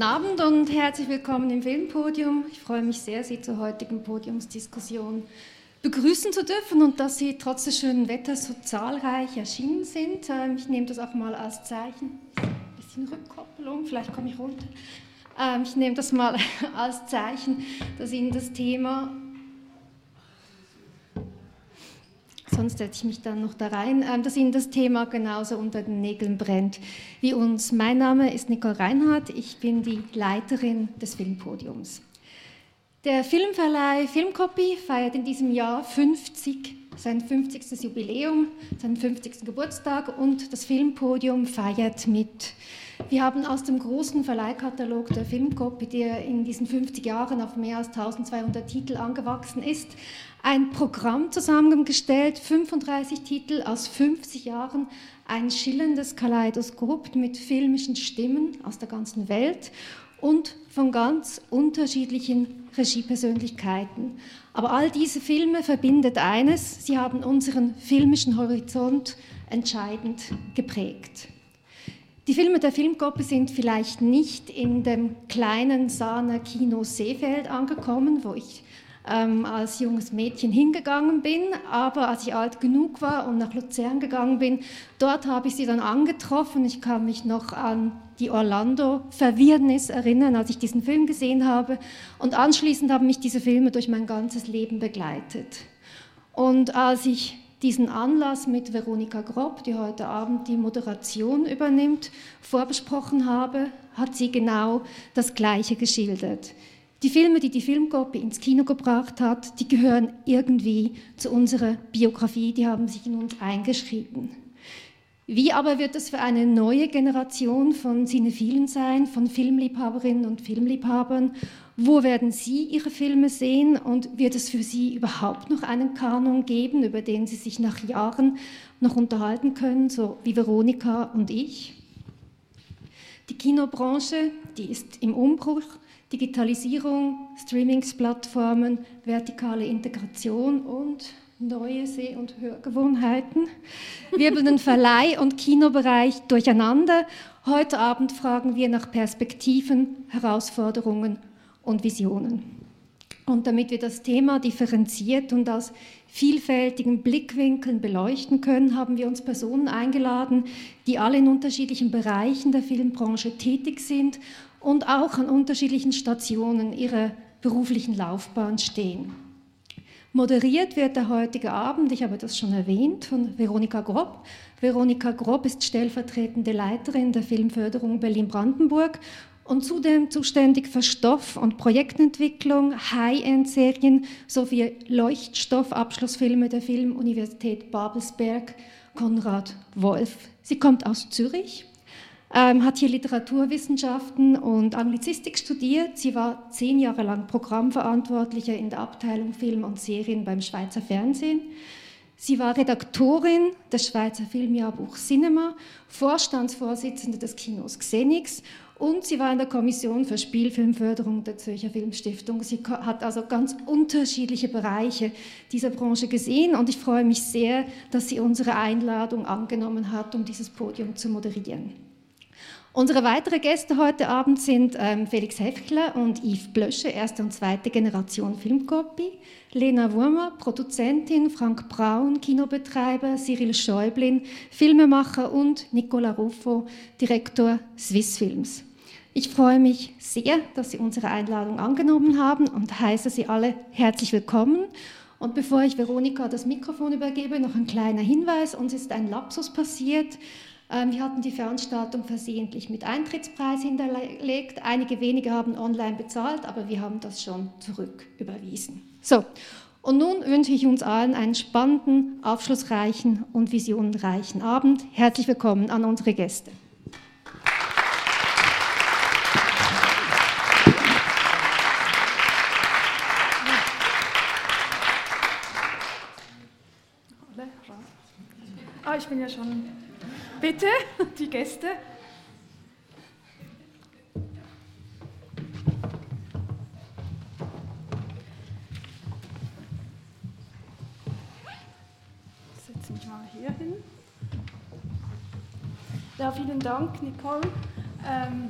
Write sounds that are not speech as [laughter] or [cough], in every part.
Guten Abend und herzlich willkommen im Filmpodium. Ich freue mich sehr, Sie zur heutigen Podiumsdiskussion begrüßen zu dürfen und dass Sie trotz des schönen Wetters so zahlreich erschienen sind. Ähm, ich nehme das auch mal als Zeichen. Ein bisschen Rückkopplung, vielleicht komme ich runter. Ähm, ich nehme das mal [laughs] als Zeichen, dass Ihnen das Thema sonst setze ich mich dann noch da rein, ähm, dass Ihnen das Thema genauso unter den Nägeln brennt wie uns. Mein Name ist Nicole Reinhardt, ich bin die Leiterin des Filmpodiums. Der Filmverleih Filmcopy feiert in diesem Jahr 50, sein 50. Jubiläum, seinen 50. Geburtstag und das Filmpodium feiert mit. Wir haben aus dem großen Verleihkatalog der Filmcopy, der in diesen 50 Jahren auf mehr als 1200 Titel angewachsen ist, ein Programm zusammengestellt, 35 Titel aus 50 Jahren, ein schillerndes Kaleidoskop mit filmischen Stimmen aus der ganzen Welt und von ganz unterschiedlichen Regiepersönlichkeiten. Aber all diese Filme verbindet eines, sie haben unseren filmischen Horizont entscheidend geprägt. Die Filme der Filmgruppe sind vielleicht nicht in dem kleinen Sahner Kino Seefeld angekommen, wo ich ähm, als junges Mädchen hingegangen bin, aber als ich alt genug war und nach Luzern gegangen bin, dort habe ich sie dann angetroffen. Ich kann mich noch an die Orlando-Verwirrnis erinnern, als ich diesen Film gesehen habe. Und anschließend haben mich diese Filme durch mein ganzes Leben begleitet. Und als ich diesen Anlass mit Veronika Grob, die heute Abend die Moderation übernimmt, vorbesprochen habe, hat sie genau das Gleiche geschildert. Die Filme, die die Filmgruppe ins Kino gebracht hat, die gehören irgendwie zu unserer Biografie, die haben sich in uns eingeschrieben. Wie aber wird es für eine neue Generation von Cinephilen sein, von Filmliebhaberinnen und Filmliebhabern? Wo werden sie ihre Filme sehen und wird es für sie überhaupt noch einen Kanon geben, über den sie sich nach Jahren noch unterhalten können, so wie Veronika und ich? Die Kinobranche, die ist im Umbruch. Digitalisierung, Streamingsplattformen, vertikale Integration und neue Seh- und Hörgewohnheiten wirbeln den Verleih- [laughs] und Kinobereich durcheinander. Heute Abend fragen wir nach Perspektiven, Herausforderungen und Visionen. Und damit wir das Thema differenziert und aus vielfältigen Blickwinkeln beleuchten können, haben wir uns Personen eingeladen, die alle in unterschiedlichen Bereichen der Filmbranche tätig sind und auch an unterschiedlichen Stationen ihrer beruflichen Laufbahn stehen. Moderiert wird der heutige Abend, ich habe das schon erwähnt, von Veronika Grob. Veronika Grob ist stellvertretende Leiterin der Filmförderung Berlin-Brandenburg und zudem zuständig für Stoff- und Projektentwicklung, High-End-Serien sowie Leuchtstoffabschlussfilme der Filmuniversität Babelsberg, Konrad Wolf. Sie kommt aus Zürich ähm, hat hier Literaturwissenschaften und Anglizistik studiert. Sie war zehn Jahre lang Programmverantwortliche in der Abteilung Film und Serien beim Schweizer Fernsehen. Sie war Redaktorin des Schweizer Filmjahrbuchs Cinema, Vorstandsvorsitzende des Kinos Xenix und sie war in der Kommission für Spielfilmförderung der Zürcher Filmstiftung. Sie hat also ganz unterschiedliche Bereiche dieser Branche gesehen und ich freue mich sehr, dass sie unsere Einladung angenommen hat, um dieses Podium zu moderieren. Unsere weiteren Gäste heute Abend sind ähm, Felix Hefkler und Yves Blösche, erste und zweite Generation Filmcopy, Lena Wurmer, Produzentin, Frank Braun, Kinobetreiber, Cyril Schäublin, Filmemacher und Nicola Ruffo, Direktor Swiss Films. Ich freue mich sehr, dass Sie unsere Einladung angenommen haben und heiße Sie alle herzlich willkommen. Und bevor ich Veronika das Mikrofon übergebe, noch ein kleiner Hinweis. Uns ist ein Lapsus passiert. Ähm, wir hatten die Veranstaltung versehentlich mit Eintrittspreis hinterlegt. Einige wenige haben online bezahlt, aber wir haben das schon zurück überwiesen. So, und nun wünsche ich uns allen einen spannenden, aufschlussreichen und visionenreichen Abend. Herzlich willkommen an unsere Gäste. Ah, ich bin ja schon Bitte, [laughs] die Gäste. Ich setze mich mal hier hin. Ja, vielen Dank, Nicole, ähm,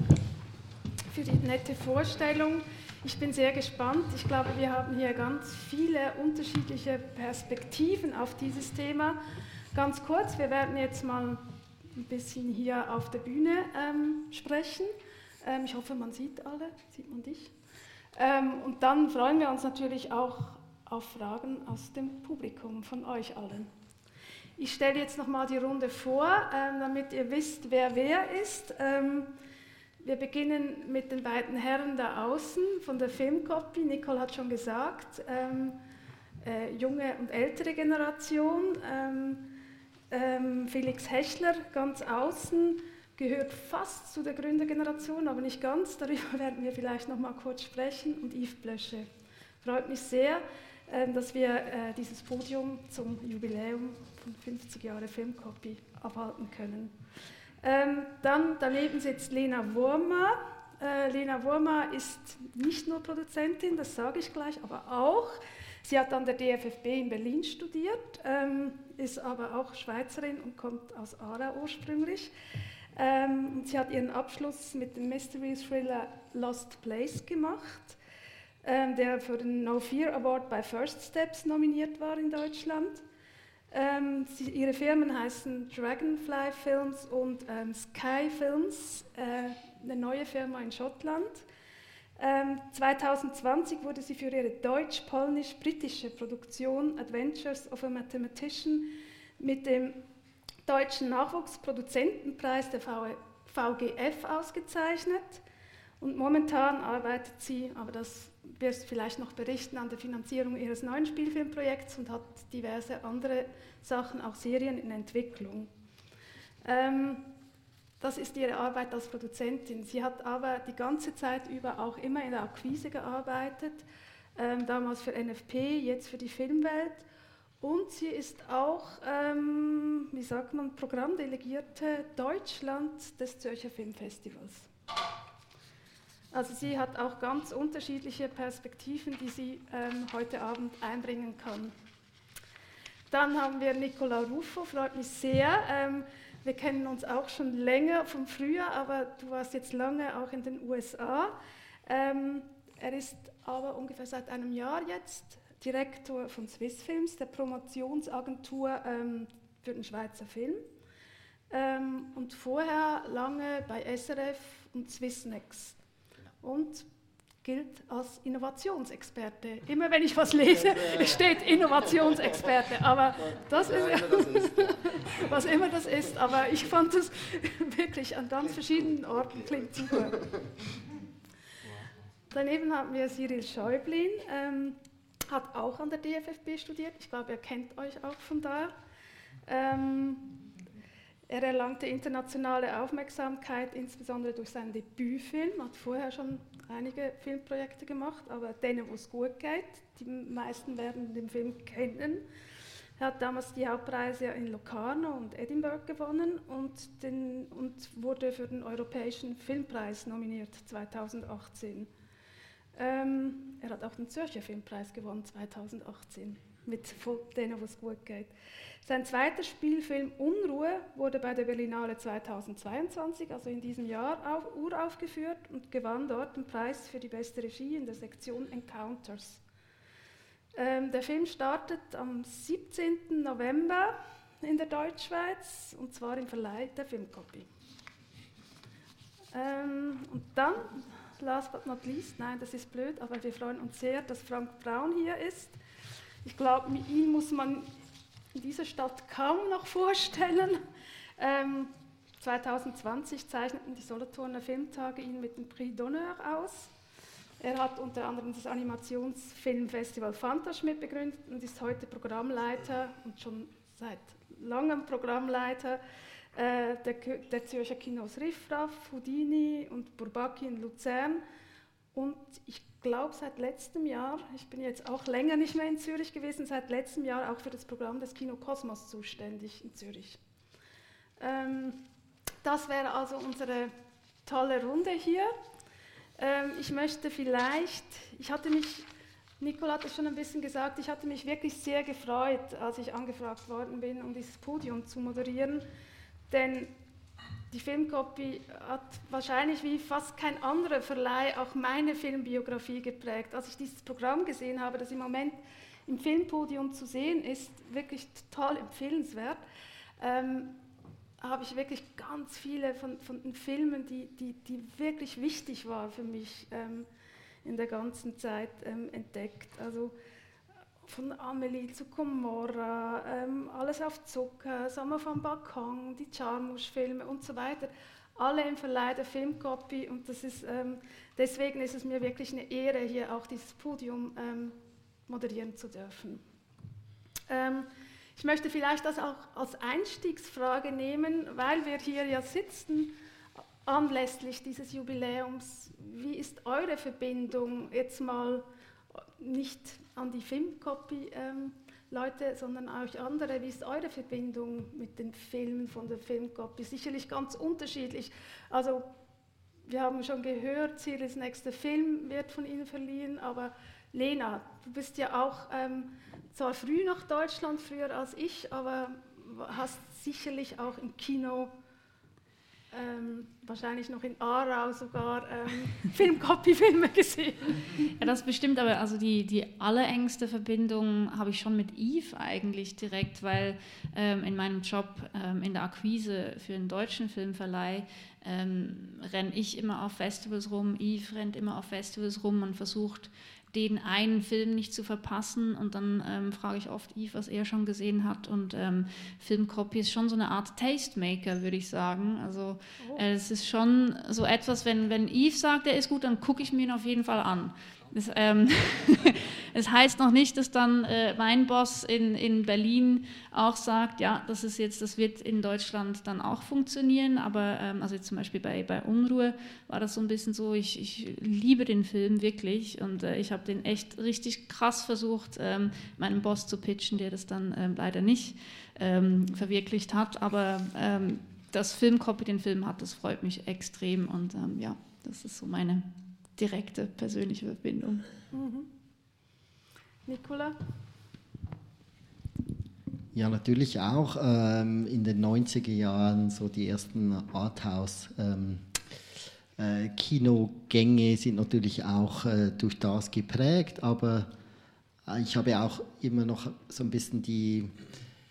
für die nette Vorstellung. Ich bin sehr gespannt. Ich glaube, wir haben hier ganz viele unterschiedliche Perspektiven auf dieses Thema. Ganz kurz, wir werden jetzt mal ein bisschen hier auf der Bühne ähm, sprechen. Ähm, ich hoffe, man sieht alle, sieht man dich. Ähm, und dann freuen wir uns natürlich auch auf Fragen aus dem Publikum von euch allen. Ich stelle jetzt nochmal die Runde vor, ähm, damit ihr wisst, wer wer ist. Ähm, wir beginnen mit den beiden Herren da außen von der Filmcopy. Nicole hat schon gesagt, ähm, äh, junge und ältere Generation. Ähm, Felix Hechler ganz außen gehört fast zu der Gründergeneration, aber nicht ganz. Darüber [laughs] werden wir vielleicht noch mal kurz sprechen. Und Yves Blösche. Freut mich sehr, äh, dass wir äh, dieses Podium zum Jubiläum von 50 Jahre Filmcopy abhalten können. Ähm, dann daneben sitzt Lena Wurmer. Äh, Lena Wurmer ist nicht nur Produzentin, das sage ich gleich, aber auch. Sie hat an der DFFB in Berlin studiert, ähm, ist aber auch Schweizerin und kommt aus Aarau ursprünglich. Ähm, sie hat ihren Abschluss mit dem Mystery Thriller Lost Place gemacht, ähm, der für den No Fear Award bei First Steps nominiert war in Deutschland. Ähm, sie, ihre Firmen heißen Dragonfly Films und ähm, Sky Films, äh, eine neue Firma in Schottland. Ähm, 2020 wurde sie für ihre deutsch-polnisch-britische Produktion Adventures of a Mathematician mit dem deutschen Nachwuchsproduzentenpreis der VGF ausgezeichnet. Und momentan arbeitet sie, aber das wirst du vielleicht noch berichten, an der Finanzierung ihres neuen Spielfilmprojekts und hat diverse andere Sachen, auch Serien in Entwicklung. Ähm, das ist ihre Arbeit als Produzentin. Sie hat aber die ganze Zeit über auch immer in der Akquise gearbeitet, ähm, damals für NFP, jetzt für die Filmwelt. Und sie ist auch, ähm, wie sagt man, Programmdelegierte Deutschland des Zürcher Filmfestivals. Also sie hat auch ganz unterschiedliche Perspektiven, die sie ähm, heute Abend einbringen kann. Dann haben wir Nicola Ruffo, freut mich sehr. Ähm, wir kennen uns auch schon länger vom Frühjahr, aber du warst jetzt lange auch in den USA. Ähm, er ist aber ungefähr seit einem Jahr jetzt Direktor von Swissfilms, der Promotionsagentur ähm, für den Schweizer Film. Ähm, und vorher lange bei SRF und Swissnext und gilt als Innovationsexperte. Immer wenn ich was lese, steht Innovationsexperte. Aber das ist, [laughs] was immer das ist. Aber ich fand es wirklich an ganz verschiedenen Orten klingt super. Daneben haben wir Cyril Schäublin, ähm, hat auch an der DFFB studiert. Ich glaube, er kennt euch auch von da. Ähm, er erlangte internationale Aufmerksamkeit, insbesondere durch seinen Debütfilm, hat vorher schon einige Filmprojekte gemacht, aber denen, wo es gut geht, die meisten werden den Film kennen. Er hat damals die Hauptpreise in Locarno und Edinburgh gewonnen und, den, und wurde für den Europäischen Filmpreis nominiert 2018. Ähm, er hat auch den Zürcher Filmpreis gewonnen 2018 mit denen, wo es gut geht. Sein zweiter Spielfilm Unruhe wurde bei der Berlinale 2022, also in diesem Jahr, auf, uraufgeführt und gewann dort den Preis für die beste Regie in der Sektion Encounters. Ähm, der Film startet am 17. November in der Deutschschweiz und zwar im Verleih der Filmcopy. Ähm, und dann, last but not least, nein, das ist blöd, aber wir freuen uns sehr, dass Frank Braun hier ist. Ich glaube, ihn muss man in dieser Stadt kaum noch vorstellen. Ähm, 2020 zeichneten die Solothurner Filmtage ihn mit dem Prix d'Honneur aus. Er hat unter anderem das Animationsfilmfestival Fantasch mitbegründet und ist heute Programmleiter und schon seit langem Programmleiter äh, der, der Zürcher Kinos Riffraff, Houdini und Bourbaki in Luzern. Und ich glaube seit letztem Jahr, ich bin jetzt auch länger nicht mehr in Zürich gewesen, seit letztem Jahr auch für das Programm des Kino Kosmos zuständig in Zürich. Ähm, das wäre also unsere tolle Runde hier. Ähm, ich möchte vielleicht, ich hatte mich, Nicole hat es schon ein bisschen gesagt, ich hatte mich wirklich sehr gefreut, als ich angefragt worden bin, um dieses Podium zu moderieren, denn die Filmcopy hat wahrscheinlich wie fast kein anderer Verleih auch meine Filmbiografie geprägt. Als ich dieses Programm gesehen habe, das im Moment im Filmpodium zu sehen ist, wirklich total empfehlenswert, ähm, habe ich wirklich ganz viele von, von den Filmen, die, die, die wirklich wichtig waren für mich ähm, in der ganzen Zeit ähm, entdeckt. Also von Amelie zu Comorra, ähm, alles auf Zucker, Sommer vom Balkon, die Charmusch-Filme und so weiter. Alle im Verleih der Filmcopy und das ist, ähm, deswegen ist es mir wirklich eine Ehre, hier auch dieses Podium ähm, moderieren zu dürfen. Ähm, ich möchte vielleicht das auch als Einstiegsfrage nehmen, weil wir hier ja sitzen anlässlich dieses Jubiläums. Wie ist eure Verbindung jetzt mal nicht an die Filmcopy-Leute, ähm, sondern auch andere. Wie ist eure Verbindung mit den Filmen von der Filmcopy? Sicherlich ganz unterschiedlich. Also wir haben schon gehört, Ciris nächster Film wird von Ihnen verliehen, aber Lena, du bist ja auch ähm, zwar früh nach Deutschland, früher als ich, aber hast sicherlich auch im Kino ähm, wahrscheinlich noch in Aarau sogar ähm, [laughs] Filmcopy-Filme gesehen. Ja, das bestimmt, aber also die, die allerengste Verbindung habe ich schon mit Yves eigentlich direkt, weil ähm, in meinem Job ähm, in der Akquise für einen deutschen Filmverleih ähm, renne ich immer auf Festivals rum, Yves rennt immer auf Festivals rum und versucht den einen Film nicht zu verpassen. Und dann ähm, frage ich oft Yves, was er schon gesehen hat. Und ähm, Filmcopy ist schon so eine Art Tastemaker, würde ich sagen. Also oh. äh, es ist schon so etwas, wenn, wenn Yves sagt, er ist gut, dann gucke ich mir ihn auf jeden Fall an. Das, ähm, [laughs] es heißt noch nicht, dass dann äh, mein Boss in, in Berlin auch sagt, ja, das ist jetzt, das wird in Deutschland dann auch funktionieren, aber ähm, also zum Beispiel bei, bei Unruhe war das so ein bisschen so, ich, ich liebe den Film wirklich und äh, ich habe den echt richtig krass versucht, ähm, meinem Boss zu pitchen, der das dann ähm, leider nicht ähm, verwirklicht hat, aber ähm, das Filmcopy den Film hat, das freut mich extrem und ja, das ist so meine direkte persönliche Verbindung. Mhm. Nicola? Ja, natürlich auch ähm, in den 90er Jahren so die ersten Arthouse ähm, äh, Kinogänge sind natürlich auch äh, durch das geprägt, aber äh, ich habe auch immer noch so ein bisschen die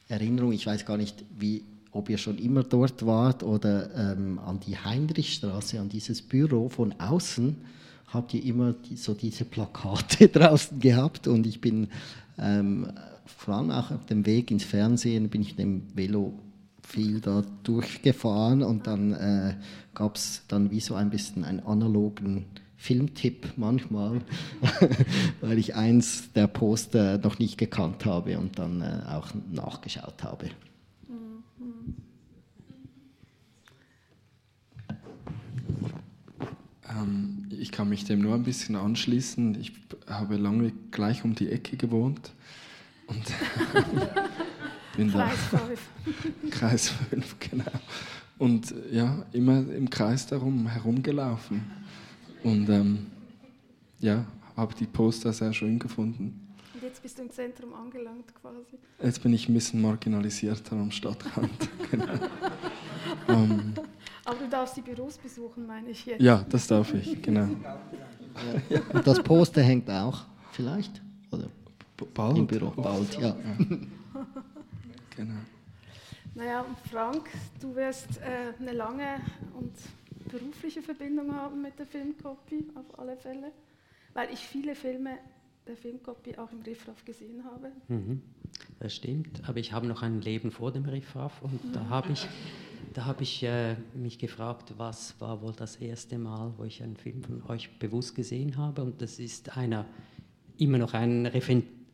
Erinnerung, ich weiß gar nicht, wie, ob ihr schon immer dort wart oder ähm, an die Heinrichstraße, an dieses Büro von außen habt ihr immer die, so diese Plakate [laughs] draußen gehabt und ich bin ähm, vor allem auch auf dem Weg ins Fernsehen, bin ich mit dem Velo viel da durchgefahren und dann äh, gab es dann wie so ein bisschen einen analogen Filmtipp manchmal, [laughs] weil ich eins der Poster noch nicht gekannt habe und dann äh, auch nachgeschaut habe. Ähm, ich kann mich dem nur ein bisschen anschließen. Ich habe lange gleich um die Ecke gewohnt. Und [laughs] bin Kreis 5. [laughs] Kreis 5, genau. Und ja, immer im Kreis darum herumgelaufen. Und ähm, ja, habe die Poster sehr schön gefunden. Und jetzt bist du im Zentrum angelangt quasi. Jetzt bin ich ein bisschen marginalisierter am Stadtrand. [laughs] genau. um, ähm, aber du darfst die Büros besuchen, meine ich jetzt. Ja, das darf ich, genau. Und das Poster hängt auch, vielleicht? Oder bald? Im Büro, bald, ja. ja. [laughs] genau. Naja, und Frank, du wirst äh, eine lange und berufliche Verbindung haben mit der Filmcopy, auf alle Fälle, weil ich viele Filme der Filmcopy auch im Riffraff gesehen habe. Mhm, das stimmt, aber ich habe noch ein Leben vor dem Riffraff und mhm. da habe ich da habe ich äh, mich gefragt, was war wohl das erste Mal, wo ich einen Film von euch bewusst gesehen habe. Und das ist einer, immer noch ein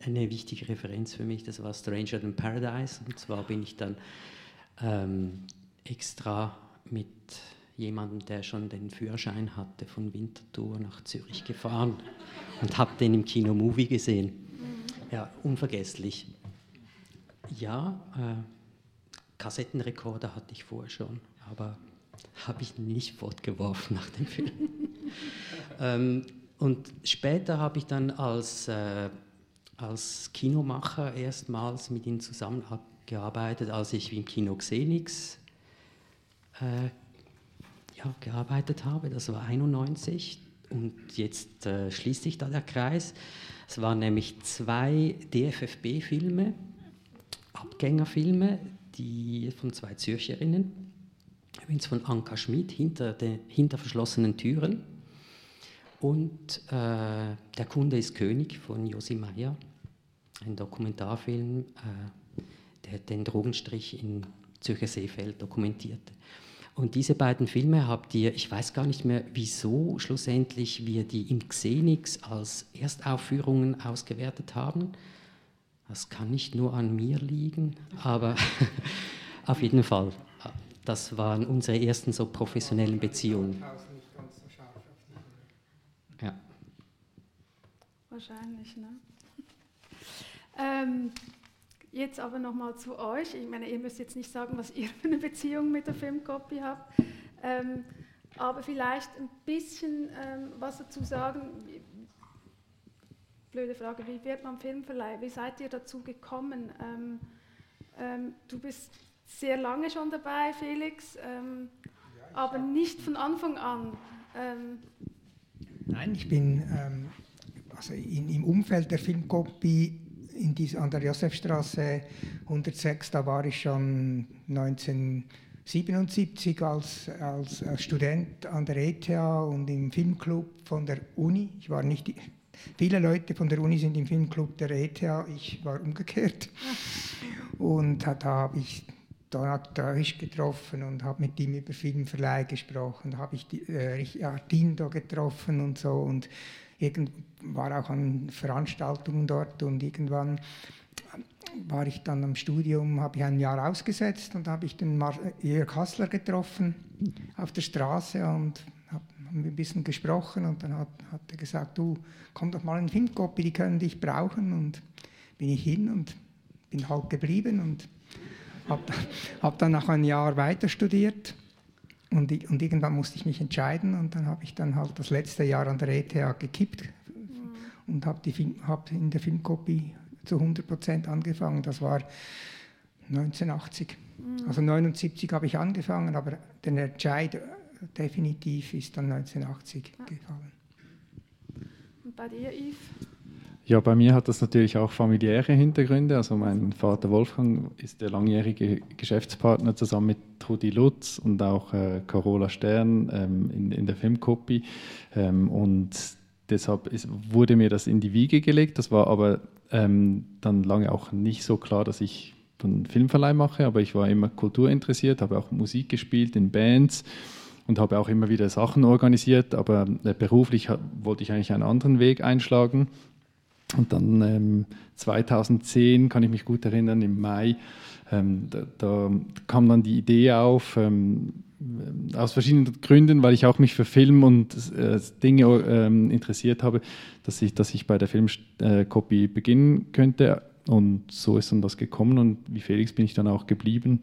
eine wichtige Referenz für mich, das war Stranger Than Paradise. Und zwar bin ich dann ähm, extra mit jemandem, der schon den Führerschein hatte, von Winterthur nach Zürich gefahren [laughs] und habe den im Kino Movie gesehen. Ja, unvergesslich. Ja, äh, Kassettenrekorder hatte ich vorher schon, aber habe ich nicht fortgeworfen nach dem Film. [laughs] ähm, und später habe ich dann als, äh, als Kinomacher erstmals mit ihm zusammengearbeitet, als ich im Kino Xenix äh, ja, gearbeitet habe. Das war 91 und jetzt äh, schließt sich da der Kreis. Es waren nämlich zwei DFFB-Filme, Abgängerfilme, die von zwei Zürcherinnen, übrigens von Anka Schmid, hinter, den, hinter verschlossenen Türen. Und äh, Der Kunde ist König von Josi Meyer, ein Dokumentarfilm, äh, der den Drogenstrich in Zürcher Seefeld dokumentierte. Und diese beiden Filme habt ihr, ich weiß gar nicht mehr, wieso schlussendlich wir die im Xenix als Erstaufführungen ausgewertet haben. Das kann nicht nur an mir liegen, aber [laughs] auf jeden Fall, das waren unsere ersten so professionellen Beziehungen. Ja. Wahrscheinlich, ne? [laughs] Ähm, Jetzt aber nochmal zu euch. Ich meine, ihr müsst jetzt nicht sagen, was ihr für eine Beziehung mit der Filmcopy habt, ähm, aber vielleicht ein bisschen ähm, was dazu sagen. Blöde Frage, wie wird man Filmverleih? Wie seid ihr dazu gekommen? Ähm, ähm du bist sehr lange schon dabei, Felix, ähm, ja, aber nicht von Anfang an. Ähm, Nein, ich bin also in, im Umfeld der Filmcopy in dies, an der Josefstraße 106, da war ich schon 1977 als, als, als Student an der ETH und im Filmclub von der Uni. Ich war nicht, viele Leute von der Uni sind im Filmclub der ETH, ich war umgekehrt. Und da habe ich Donat Dörisch getroffen und habe mit ihm über Filmverleih gesprochen. Da habe ich die, äh, Dindo getroffen und so. Und irgend, war auch an Veranstaltungen dort und irgendwann war ich dann am Studium, habe ich ein Jahr ausgesetzt und habe ich den Mar Jörg Hassler getroffen auf der Straße und haben wir ein bisschen gesprochen und dann hat, hat er gesagt, du komm doch mal in Filmcopy, die können dich brauchen und bin ich hin und bin halt geblieben und habe hab dann nach einem Jahr weiter studiert und, und, irgendwann musste ich mich entscheiden und dann habe ich dann halt das letzte Jahr an der ETH gekippt mhm. und habe hab in der Filmkopie zu 100 Prozent angefangen. Das war 1980. Mhm. Also 79 habe ich angefangen, aber der Entscheid definitiv ist dann 1980 ja. gefallen. Und bei dir, Yves? Ja, bei mir hat das natürlich auch familiäre Hintergründe. Also mein Vater Wolfgang ist der langjährige Geschäftspartner zusammen mit Rudi Lutz und auch äh, Carola Stern ähm, in, in, der Filmkopie. Ähm, und deshalb ist, wurde mir das in die Wiege gelegt. Das war aber ähm, dann lange auch nicht so klar, dass ich dann Filmverleih mache, aber ich war immer kulturinteressiert, habe auch Musik gespielt in Bands und habe auch immer wieder Sachen organisiert, aber äh, beruflich wollte ich eigentlich einen anderen Weg einschlagen und dann ähm, 2010, kann ich mich gut erinnern, im Mai, ähm, da, da, kam dann die Idee auf, ähm, aus verschiedenen Gründen, weil ich auch mich für Film und äh, Dinge äh, interessiert habe, dass ich, dass ich bei der Filmkopie beginnen könnte. Und so ist dann das gekommen und wie Felix bin ich dann auch geblieben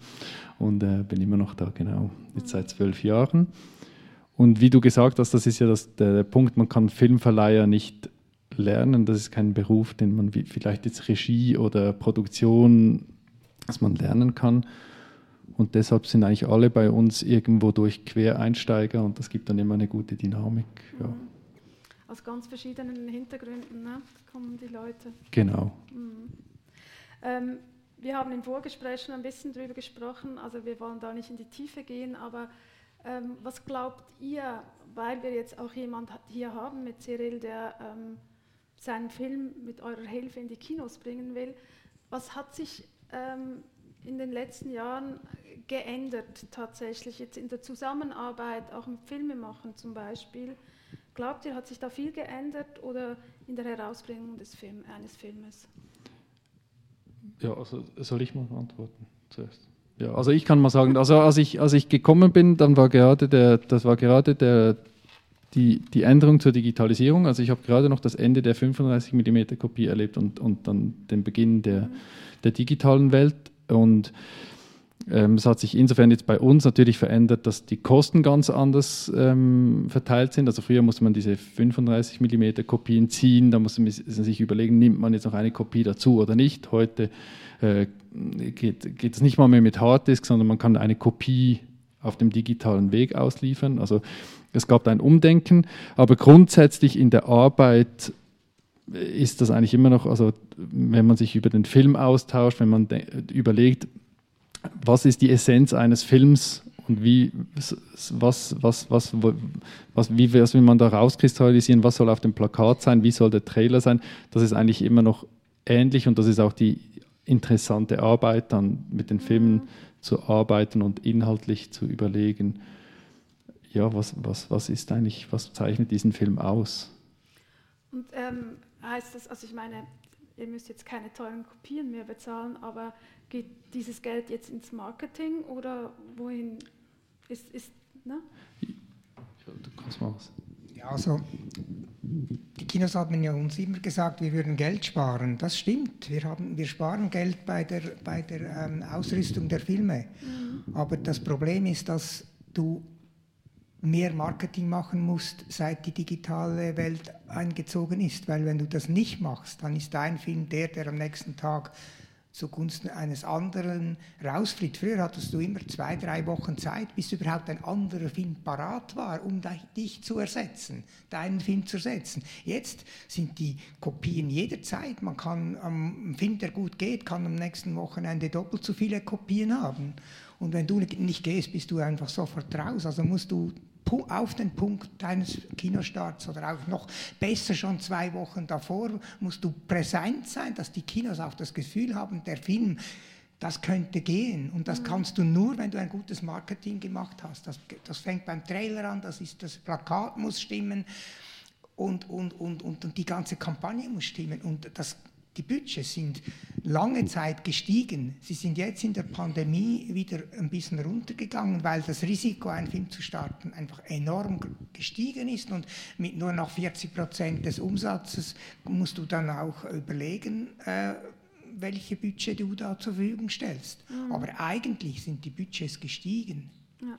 und äh, bin immer noch da, genau, jetzt seit zwölf Jahren. Und wie du gesagt hast, das ist ja das, der Punkt, man kann Filmverleiher nicht lernen. Das ist kein Beruf, den man vielleicht jetzt Regie oder Produktion, dass man lernen kann. Und deshalb sind eigentlich alle bei uns irgendwo durch Quereinsteiger und das gibt dann immer eine gute Dynamik. Ja. Mhm. Aus ganz verschiedenen Hintergründen ne? kommen die Leute. Genau. Mhm. Ähm, wir haben im Vorgespräch schon ein bisschen darüber gesprochen, also wir wollen da nicht in die Tiefe gehen, aber ähm, was glaubt ihr, weil wir jetzt auch jemanden hier haben mit Cyril, der ähm, seinen Film mit eurer Hilfe in die Kinos bringen will. Was hat sich ähm, in den letzten Jahren geändert tatsächlich jetzt in der Zusammenarbeit, auch im Filmemachen zum Beispiel? Glaubt ihr, hat sich da viel geändert oder in der Herausbringung des Film, eines Filmes? Ja, also soll ich mal antworten zuerst? Ja, also ich kann mal sagen, also als ich, als ich gekommen bin, dann war gerade der, das war gerade der, die, die Änderung zur Digitalisierung. Also ich habe gerade noch das Ende der 35 mm Kopie erlebt und, und dann den Beginn der, der digitalen Welt. Und ähm, es hat sich insofern jetzt bei uns natürlich verändert, dass die Kosten ganz anders ähm, verteilt sind. Also früher musste man diese 35 mm Kopien ziehen, da musste man sich überlegen, nimmt man jetzt noch eine Kopie dazu oder nicht. Heute äh, geht, es nicht mal mehr mit Harddisk, sondern man kann eine Kopie auf dem digitalen Weg ausliefern. Also es gab ein Umdenken, aber grundsätzlich in der Arbeit ist das eigentlich immer noch, also wenn man sich über den Film austauscht, wenn man überlegt, was ist die Essenz eines Films und wie, was, was, was, was, wie was will man da rauskristallisieren, was soll auf dem Plakat sein, wie soll der Trailer sein, das ist eigentlich immer noch ähnlich und das ist auch die interessante Arbeit, dann mit den Filmen zu arbeiten und inhaltlich zu überlegen, ja, was, was, was ist eigentlich, was zeichnet diesen Film aus? Und ähm, heißt das, also ich meine, ihr müsst jetzt keine teuren Kopien mehr bezahlen, aber geht dieses Geld jetzt ins Marketing oder wohin ist, ist ne? Ja, du kannst mal was. Ja, also die Kinos haben ja uns immer gesagt, wir würden Geld sparen. Das stimmt. Wir, haben, wir sparen Geld bei der, bei der ähm, Ausrüstung der Filme. Mhm. Aber das Problem ist, dass du mehr Marketing machen musst, seit die digitale Welt eingezogen ist. Weil wenn du das nicht machst, dann ist dein Film der, der am nächsten Tag zugunsten eines anderen rausfliegt. Früher hattest du immer zwei, drei Wochen Zeit, bis überhaupt ein anderer Film parat war, um dich zu ersetzen, deinen Film zu ersetzen. Jetzt sind die Kopien jederzeit. Man kann am Film, der gut geht, kann am nächsten Wochenende doppelt so viele Kopien haben. Und wenn du nicht gehst, bist du einfach sofort raus. Also musst du auf den Punkt deines Kinostarts oder auch noch besser schon zwei Wochen davor musst du präsent sein, dass die Kinos auch das Gefühl haben, der Film, das könnte gehen. Und das mhm. kannst du nur, wenn du ein gutes Marketing gemacht hast. Das, das fängt beim Trailer an, das, ist, das Plakat muss stimmen und, und, und, und, und die ganze Kampagne muss stimmen. Und das die Budgets sind lange Zeit gestiegen. Sie sind jetzt in der Pandemie wieder ein bisschen runtergegangen, weil das Risiko, einen Film zu starten, einfach enorm gestiegen ist. Und mit nur noch 40 Prozent des Umsatzes musst du dann auch überlegen, äh, welche Budget du da zur Verfügung stellst. Mhm. Aber eigentlich sind die Budgets gestiegen. Ja.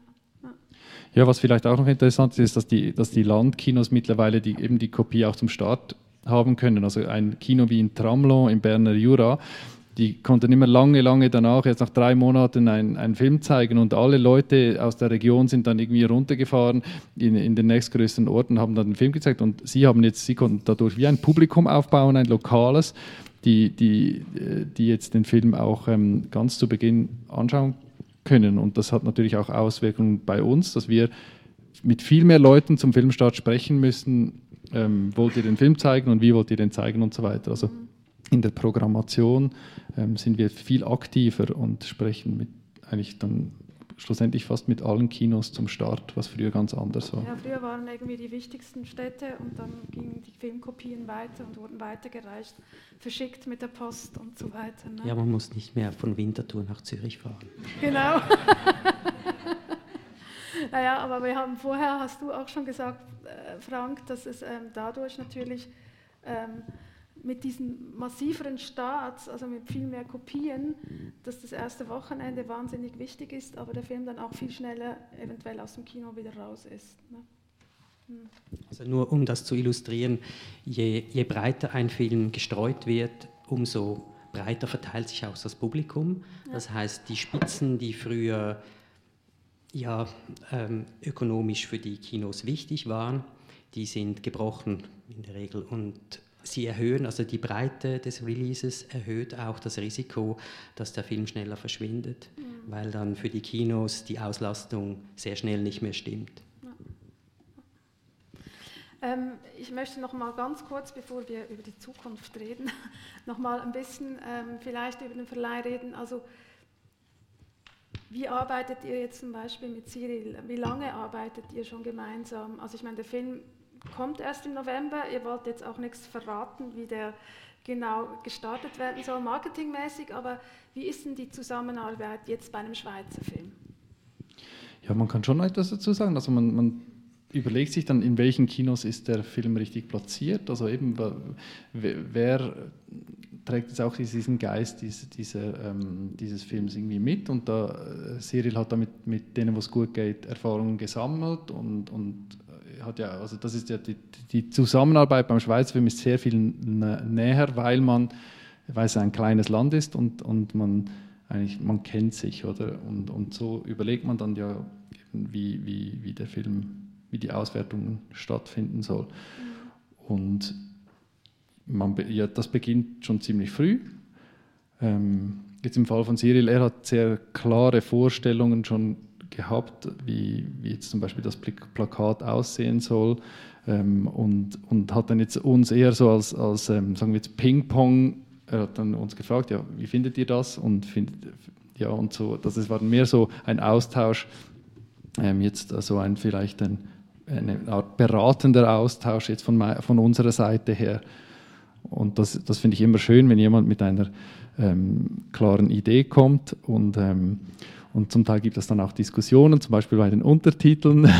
Ja, was vielleicht auch noch interessant ist, ist, dass die, dass die Landkinos mittlerweile die, eben die Kopie auch zum Start haben können. Also ein Kino wie in Tramelon im Berner Jura, die konnten immer lange, lange danach, jetzt nach drei Monaten, einen Film zeigen. Und alle Leute aus der Region sind dann irgendwie runtergefahren in, in den nächstgrößten Orten, haben dann den Film gezeigt. Und sie haben jetzt, sie konnten dadurch wie ein Publikum aufbauen, ein lokales, die, die, die jetzt den Film auch ähm, ganz zu Beginn anschauen können. Und das hat natürlich auch Auswirkungen bei uns, dass wir mit viel mehr Leuten zum Filmstart sprechen müssen, ähm, wollt ihr den Film zeigen und wie wollt ihr den zeigen und so weiter. Also in der Programmation ähm, sind wir viel aktiver und sprechen mit eigentlich dann schlussendlich fast mit allen Kinos zum Start, was früher ganz anders war. Ja, früher waren irgendwie die wichtigsten Städte und dann gingen die Filmkopien weiter und wurden weitergereicht, verschickt mit der Post und so weiter. Ne? Ja, man muss nicht mehr von Winterthur nach Zürich fahren. Genau. [laughs] naja, aber wir haben vorher, hast du auch schon gesagt, äh, Frank, dass es ähm, dadurch natürlich ähm, mit diesen massiveren Starts, also mit viel mehr Kopien, dass das erste Wochenende wahnsinnig wichtig ist, aber der Film dann auch viel schneller eventuell aus dem Kino wieder raus ist. Ne? Hm. Also nur um das zu illustrieren, je, je breiter ein Film gestreut wird, umso breiter verteilt sich auch das Publikum. Ja. Das heißt, die Spitzen, die früher ja, ähm, ökonomisch für die Kinos wichtig waren, die sind gebrochen in der Regel und sie erhöhen, also die Breite des Releases erhöht auch das Risiko, dass der Film schneller verschwindet, mhm. weil dann für die Kinos die Auslastung sehr schnell nicht mehr stimmt. Ähm, ich möchte noch mal ganz kurz, bevor wir über die Zukunft reden, [laughs] noch mal ein bisschen ähm, vielleicht über den Verleih reden. Also wie arbeitet ihr jetzt zum Beispiel mit Cyril? Wie lange arbeitet ihr schon gemeinsam? Also ich meine, der Film kommt erst im November. Ihr wollt jetzt auch nichts verraten, wie der genau gestartet werden soll, marketingmäßig. Aber wie ist denn die Zusammenarbeit jetzt bei einem Schweizer Film? Ja, man kann schon etwas dazu sagen. Also man, man überlegt sich dann, in welchen Kinos ist der Film richtig platziert. Also eben, wer trägt jetzt auch diesen Geist diese, diese, ähm, dieses Films irgendwie mit und da äh, Cyril hat damit mit denen, was gut geht, Erfahrungen gesammelt und, und äh, hat ja, also das ist ja die, die Zusammenarbeit beim Schweizer Film ist sehr viel näher, weil man, weil es ein kleines Land ist und, und man eigentlich, man kennt sich, oder? Und, und so überlegt man dann ja, wie, wie, wie der Film, wie die Auswertung stattfinden soll. Und man, ja, das beginnt schon ziemlich früh. Ähm, jetzt im Fall von Cyril, er hat sehr klare Vorstellungen schon gehabt, wie, wie jetzt zum Beispiel das Plakat aussehen soll ähm, und, und hat dann jetzt uns eher so als, als ähm, sagen wir jetzt Ping-Pong, er hat dann uns gefragt, ja, wie findet ihr das und findet, ja und so, das war mehr so ein Austausch, ähm, jetzt also ein vielleicht ein, eine Art beratender Austausch jetzt von, von unserer Seite her und das, das finde ich immer schön, wenn jemand mit einer ähm, klaren Idee kommt und ähm, und zum Teil gibt es dann auch Diskussionen, zum Beispiel bei den Untertiteln. [laughs]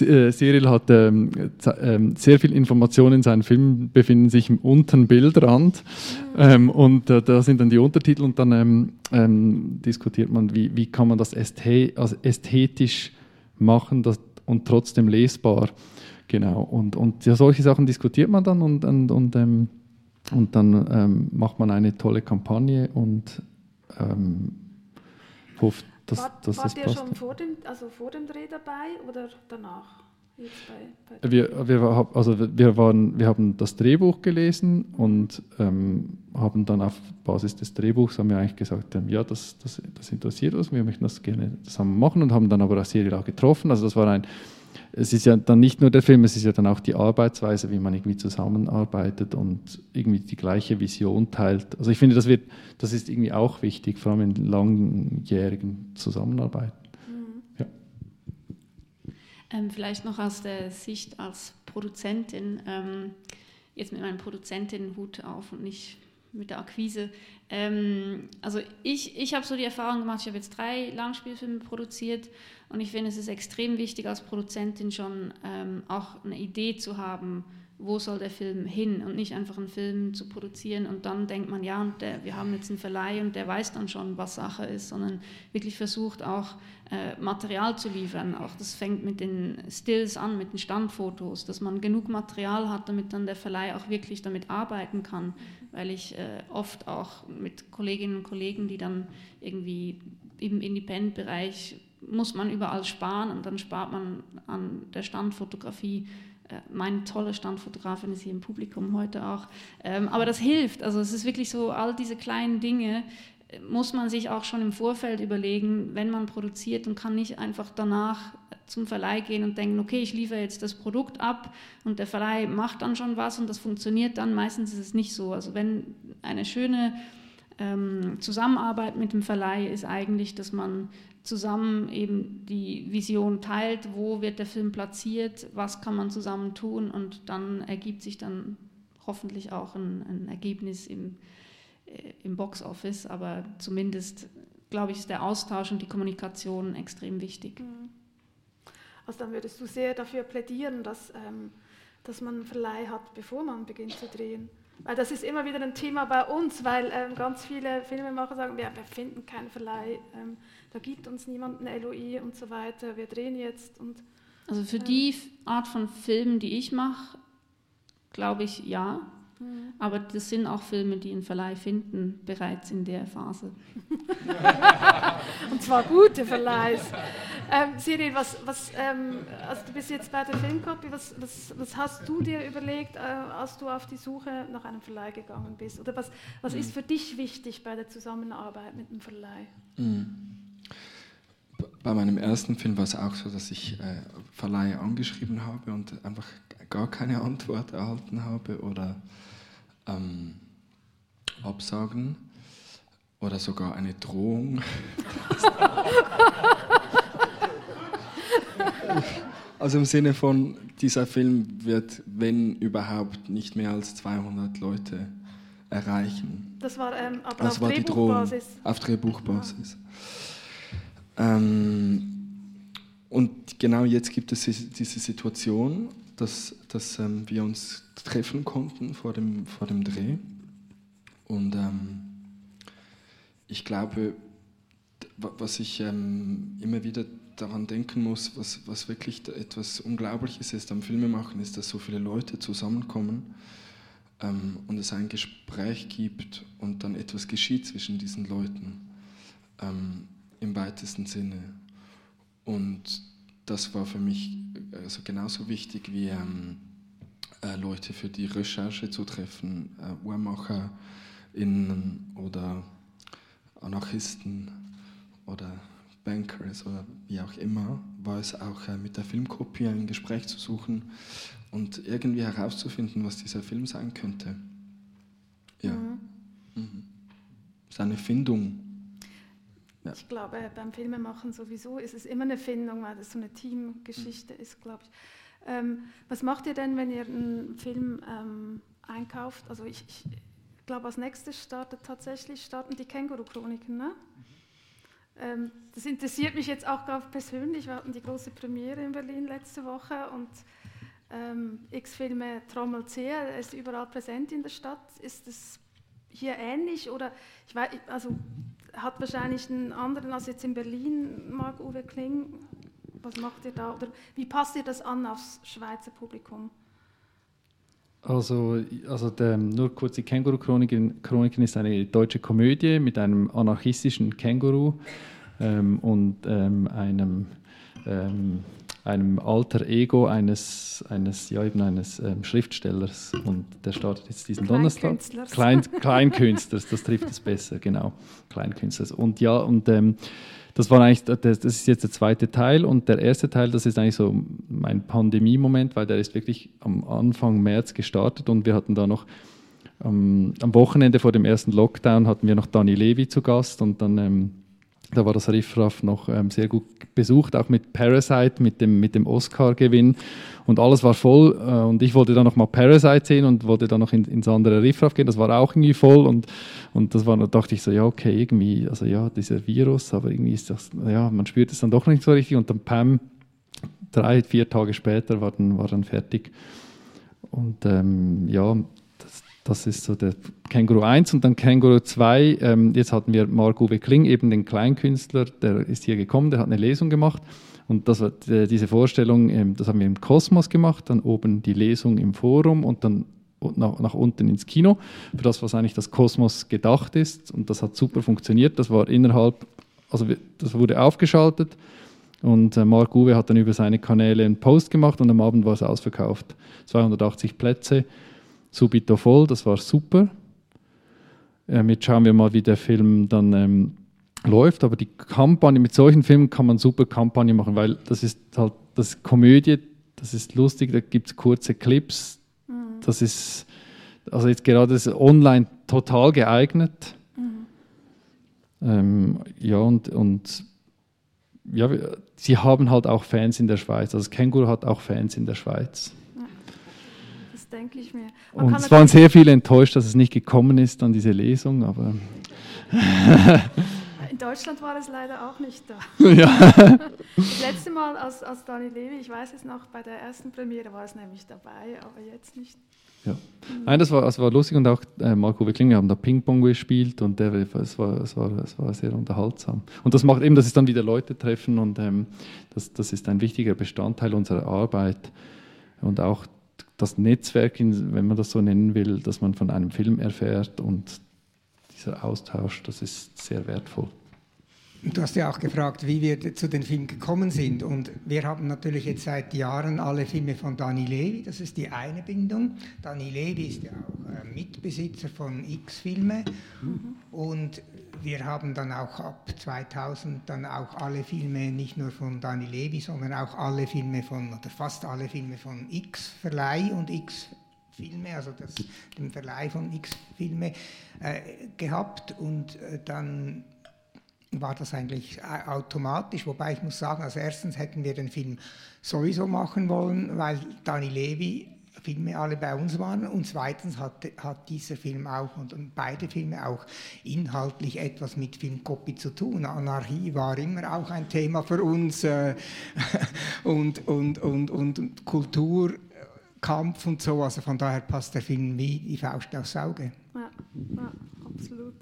Äh, Cyril hat ähm, ähm, sehr viel Informationen in seinen Filmen, befinden sich im unteren Bildrand. Ähm, und äh, da sind dann die Untertitel und dann ähm, ähm, diskutiert man, wie, wie kann man das also ästhetisch machen das, und trotzdem lesbar. Genau. Und, und ja, solche Sachen diskutiert man dann und, und, und, ähm, und dann macht man eine tolle Kampagne und hofft, dass, war, dass wart das ihr passt. schon vor dem, also vor dem Dreh dabei oder danach? Bei, bei wir, wir, also wir, waren, wir haben das Drehbuch gelesen und ähm, haben dann auf Basis des Drehbuchs haben wir eigentlich gesagt, ähm, ja, das, das, das interessiert uns, wir möchten das gerne zusammen machen und haben dann aber Serial auch getroffen. Also das war ein, es ist ja dann nicht nur der Film, es ist ja dann auch die Arbeitsweise, wie man irgendwie zusammenarbeitet und irgendwie die gleiche Vision teilt. Also ich finde, das, wird, das ist irgendwie auch wichtig, vor allem in langjährigen Zusammenarbeiten. Mhm. Ja. Ähm, vielleicht noch aus der Sicht als Produzentin, ähm, jetzt mit meinem Produzentin-Hut auf und nicht mit der Akquise. Ähm, also ich, ich habe so die Erfahrung gemacht, ich habe jetzt drei Langspielfilme produziert und ich finde, es ist extrem wichtig als Produzentin schon ähm, auch eine Idee zu haben, wo soll der Film hin und nicht einfach einen Film zu produzieren und dann denkt man, ja, und der, wir haben jetzt einen Verleih und der weiß dann schon, was Sache ist, sondern wirklich versucht auch äh, Material zu liefern. Auch das fängt mit den Stills an, mit den Standfotos, dass man genug Material hat, damit dann der Verleih auch wirklich damit arbeiten kann, weil ich äh, oft auch mit Kolleginnen und Kollegen, die dann irgendwie im Independent-Bereich muss man überall sparen und dann spart man an der Standfotografie meine tolle Standfotografin ist hier im Publikum heute auch. Ähm, aber das hilft. Also es ist wirklich so, all diese kleinen Dinge äh, muss man sich auch schon im Vorfeld überlegen, wenn man produziert und kann nicht einfach danach zum Verleih gehen und denken, okay, ich liefere jetzt das Produkt ab und der Verleih macht dann schon was und das funktioniert dann. Meistens ist es nicht so. Also wenn eine schöne ähm, Zusammenarbeit mit dem Verleih ist eigentlich, dass man zusammen eben die Vision teilt, wo wird der Film platziert, was kann man zusammen tun und dann ergibt sich dann hoffentlich auch ein, ein Ergebnis im, äh, im Box Office, aber zumindest glaube ich, ist der Austausch und die Kommunikation extrem wichtig. Mhm. Also dann würdest du sehr dafür plädieren, dass, ähm, dass man einen Verleih hat, bevor man beginnt zu drehen. Weil das ist immer wieder ein Thema bei uns, weil ähm, ganz viele Filmemacher sagen, ja, wir finden keinen Verleih. Ähm, da gibt uns niemand ein LOI und so weiter, wir drehen jetzt. Und, also für die Art von Filmen, die ich mache, glaube ich ja. Mhm. Aber das sind auch Filme, die einen Verleih finden, bereits in der Phase. [laughs] und zwar gute Verleihs. Ähm, Cyril, was, was, ähm, also du bist jetzt bei der Filmcopy, was, was, was hast du dir überlegt, äh, als du auf die Suche nach einem Verleih gegangen bist? Oder was, was mhm. ist für dich wichtig bei der Zusammenarbeit mit einem Verleih? Mhm bei meinem ersten Film war es auch so, dass ich äh, Verleihe angeschrieben habe und einfach gar keine Antwort erhalten habe oder ähm, Absagen oder sogar eine Drohung. [laughs] also im Sinne von, dieser Film wird, wenn überhaupt, nicht mehr als 200 Leute erreichen. Das war, ähm, das auf war Drehbuchbasis? Die Drohung, auf Drehbuchbasis. Ja. Ähm, und genau jetzt gibt es diese Situation, dass, dass ähm, wir uns treffen konnten vor dem, vor dem Dreh. Und ähm, ich glaube, was ich immer wieder daran denken muss, was, was wirklich etwas Unglaubliches ist am Filmemachen, ist, dass so viele Leute zusammenkommen ähm, und es ein Gespräch gibt und dann etwas geschieht zwischen diesen Leuten. Ähm, im weitesten Sinne. und das war für mich also genauso wichtig wie ähm, äh, Leute für die Recherche zu treffen, äh, UhrmacherInnen oder Anarchisten oder Bankers oder wie auch immer, war es auch äh, mit der Filmgruppe ein Gespräch zu suchen und irgendwie herauszufinden, was dieser Film sein könnte. Ja. Mhm. Mhm. Seine Findung. Ja. Ich glaube, beim Filmemachen sowieso ist es immer eine Findung, weil das so eine Teamgeschichte mhm. ist, glaube ich. Ähm, was macht ihr denn, wenn ihr einen Film ähm, einkauft? Also ich, ich glaube, als nächstes startet tatsächlich starten die Känguru-Chroniken, ne? Ähm, das interessiert mich jetzt auch ganz persönlich. Wir hatten die große Premiere in Berlin letzte Woche und ähm, X-Filme trommelt sehr, er ist überall präsent in der Stadt. Ist es hier ähnlich oder ich weiß, also hat wahrscheinlich einen anderen als jetzt in Berlin, Marc-Uwe Kling. Was macht ihr da oder wie passt ihr das an aufs Schweizer Publikum? Also, also der, nur kurz die Känguru-Chroniken Chroniken ist eine deutsche Komödie mit einem anarchistischen Känguru ähm, und ähm, einem ähm, einem alter Ego eines, eines, ja, eben eines ähm, Schriftstellers. Und der startet jetzt diesen Donnerstag. Klein, [laughs] Kleinkünstlers, das trifft es besser, genau. Kleinkünstlers. Und ja, und ähm, das war eigentlich, das, das ist jetzt der zweite Teil und der erste Teil, das ist eigentlich so mein Pandemie-Moment, weil der ist wirklich am Anfang März gestartet und wir hatten da noch ähm, am Wochenende vor dem ersten Lockdown hatten wir noch Dani Levi zu Gast und dann ähm, da war das Riffraff noch ähm, sehr gut besucht, auch mit Parasite, mit dem, mit dem Oscar-Gewinn. Und alles war voll. Äh, und ich wollte dann noch mal Parasite sehen und wollte dann noch in, ins andere Riffraff gehen. Das war auch irgendwie voll. Und, und das war, da dachte ich so, ja, okay, irgendwie, also ja, dieser Virus, aber irgendwie ist das, ja, man spürt es dann doch nicht so richtig. Und dann Pam, drei, vier Tage später war dann, war dann fertig. Und ähm, ja, das ist so der Känguru 1 und dann Känguru 2. Ähm, jetzt hatten wir Marc-Uwe Kling, eben den Kleinkünstler, der ist hier gekommen, der hat eine Lesung gemacht. Und das äh, diese Vorstellung, ähm, das haben wir im Kosmos gemacht, dann oben die Lesung im Forum und dann nach, nach, unten ins Kino, für das, was eigentlich das Kosmos gedacht ist. Und das hat super funktioniert. Das war innerhalb, also das wurde aufgeschaltet und äh, Marc Uwe hat dann über seine Kanäle einen Post gemacht und am Abend war es ausverkauft. 280 Plätze subito voll, das war super. Ähm, jetzt schauen wir mal, wie der Film dann ähm, läuft. Aber die Kampagne, mit solchen Filmen kann man super Kampagne machen, weil das ist halt das Komödie, das ist lustig, da gibt es kurze Clips. Mhm. Das ist, also jetzt gerade ist online total geeignet. Mhm. Ähm, ja, und, und ja, sie haben halt auch Fans in der Schweiz. Also Känguru hat auch Fans in der Schweiz denke ich mir. Man und es waren sehr viele enttäuscht, dass es nicht gekommen ist an diese Lesung, aber. [laughs] In Deutschland war es leider auch nicht da. [laughs] Ja. Das letzte Mal als, als Dani Levi, ich weiß es noch, bei der ersten Premiere war es nämlich dabei, aber jetzt nicht. Ja. Nein, das war, das war lustig und auch äh, Marco Wickling, wir haben da Ping-Pong gespielt und der, es, war, es, war, es war sehr unterhaltsam. Und das macht eben, das ist dann wieder Leute treffen und ähm, das, das ist ein wichtiger Bestandteil unserer Arbeit und auch das Netzwerk, wenn man das so nennen will, dass man von einem Film erfährt und dieser Austausch, das ist sehr wertvoll. Du hast ja auch gefragt, wie wir zu den Filmen gekommen sind. Und wir haben natürlich jetzt seit Jahren alle Filme von Dani Levi, das ist die eine Bindung. Dani Levi ist ja auch äh, Mitbesitzer von X-Filme. Mhm. Und wir haben dann auch ab 2000 dann auch alle Filme, nicht nur von Dani Levi, sondern auch alle Filme von, oder fast alle Filme von X-Verleih und X Filme, also das, den Verleih von X-Filme äh, gehabt. Und äh, dann war das eigentlich äh, automatisch, wobei ich muss sagen, als erstens hätten wir den Film sowieso machen wollen, weil Dani Levi Filme alle bei uns waren. Und zweitens hat, hat dieser Film auch und, und, beide Filme auch inhaltlich etwas mit Filmcopy zu tun. Anarchie war immer auch ein Thema für uns äh, [laughs] und, und, und, und Kulturkampf und so. Also von daher passt der Film wie die Faust aufs Auge. Ja, ja absolut.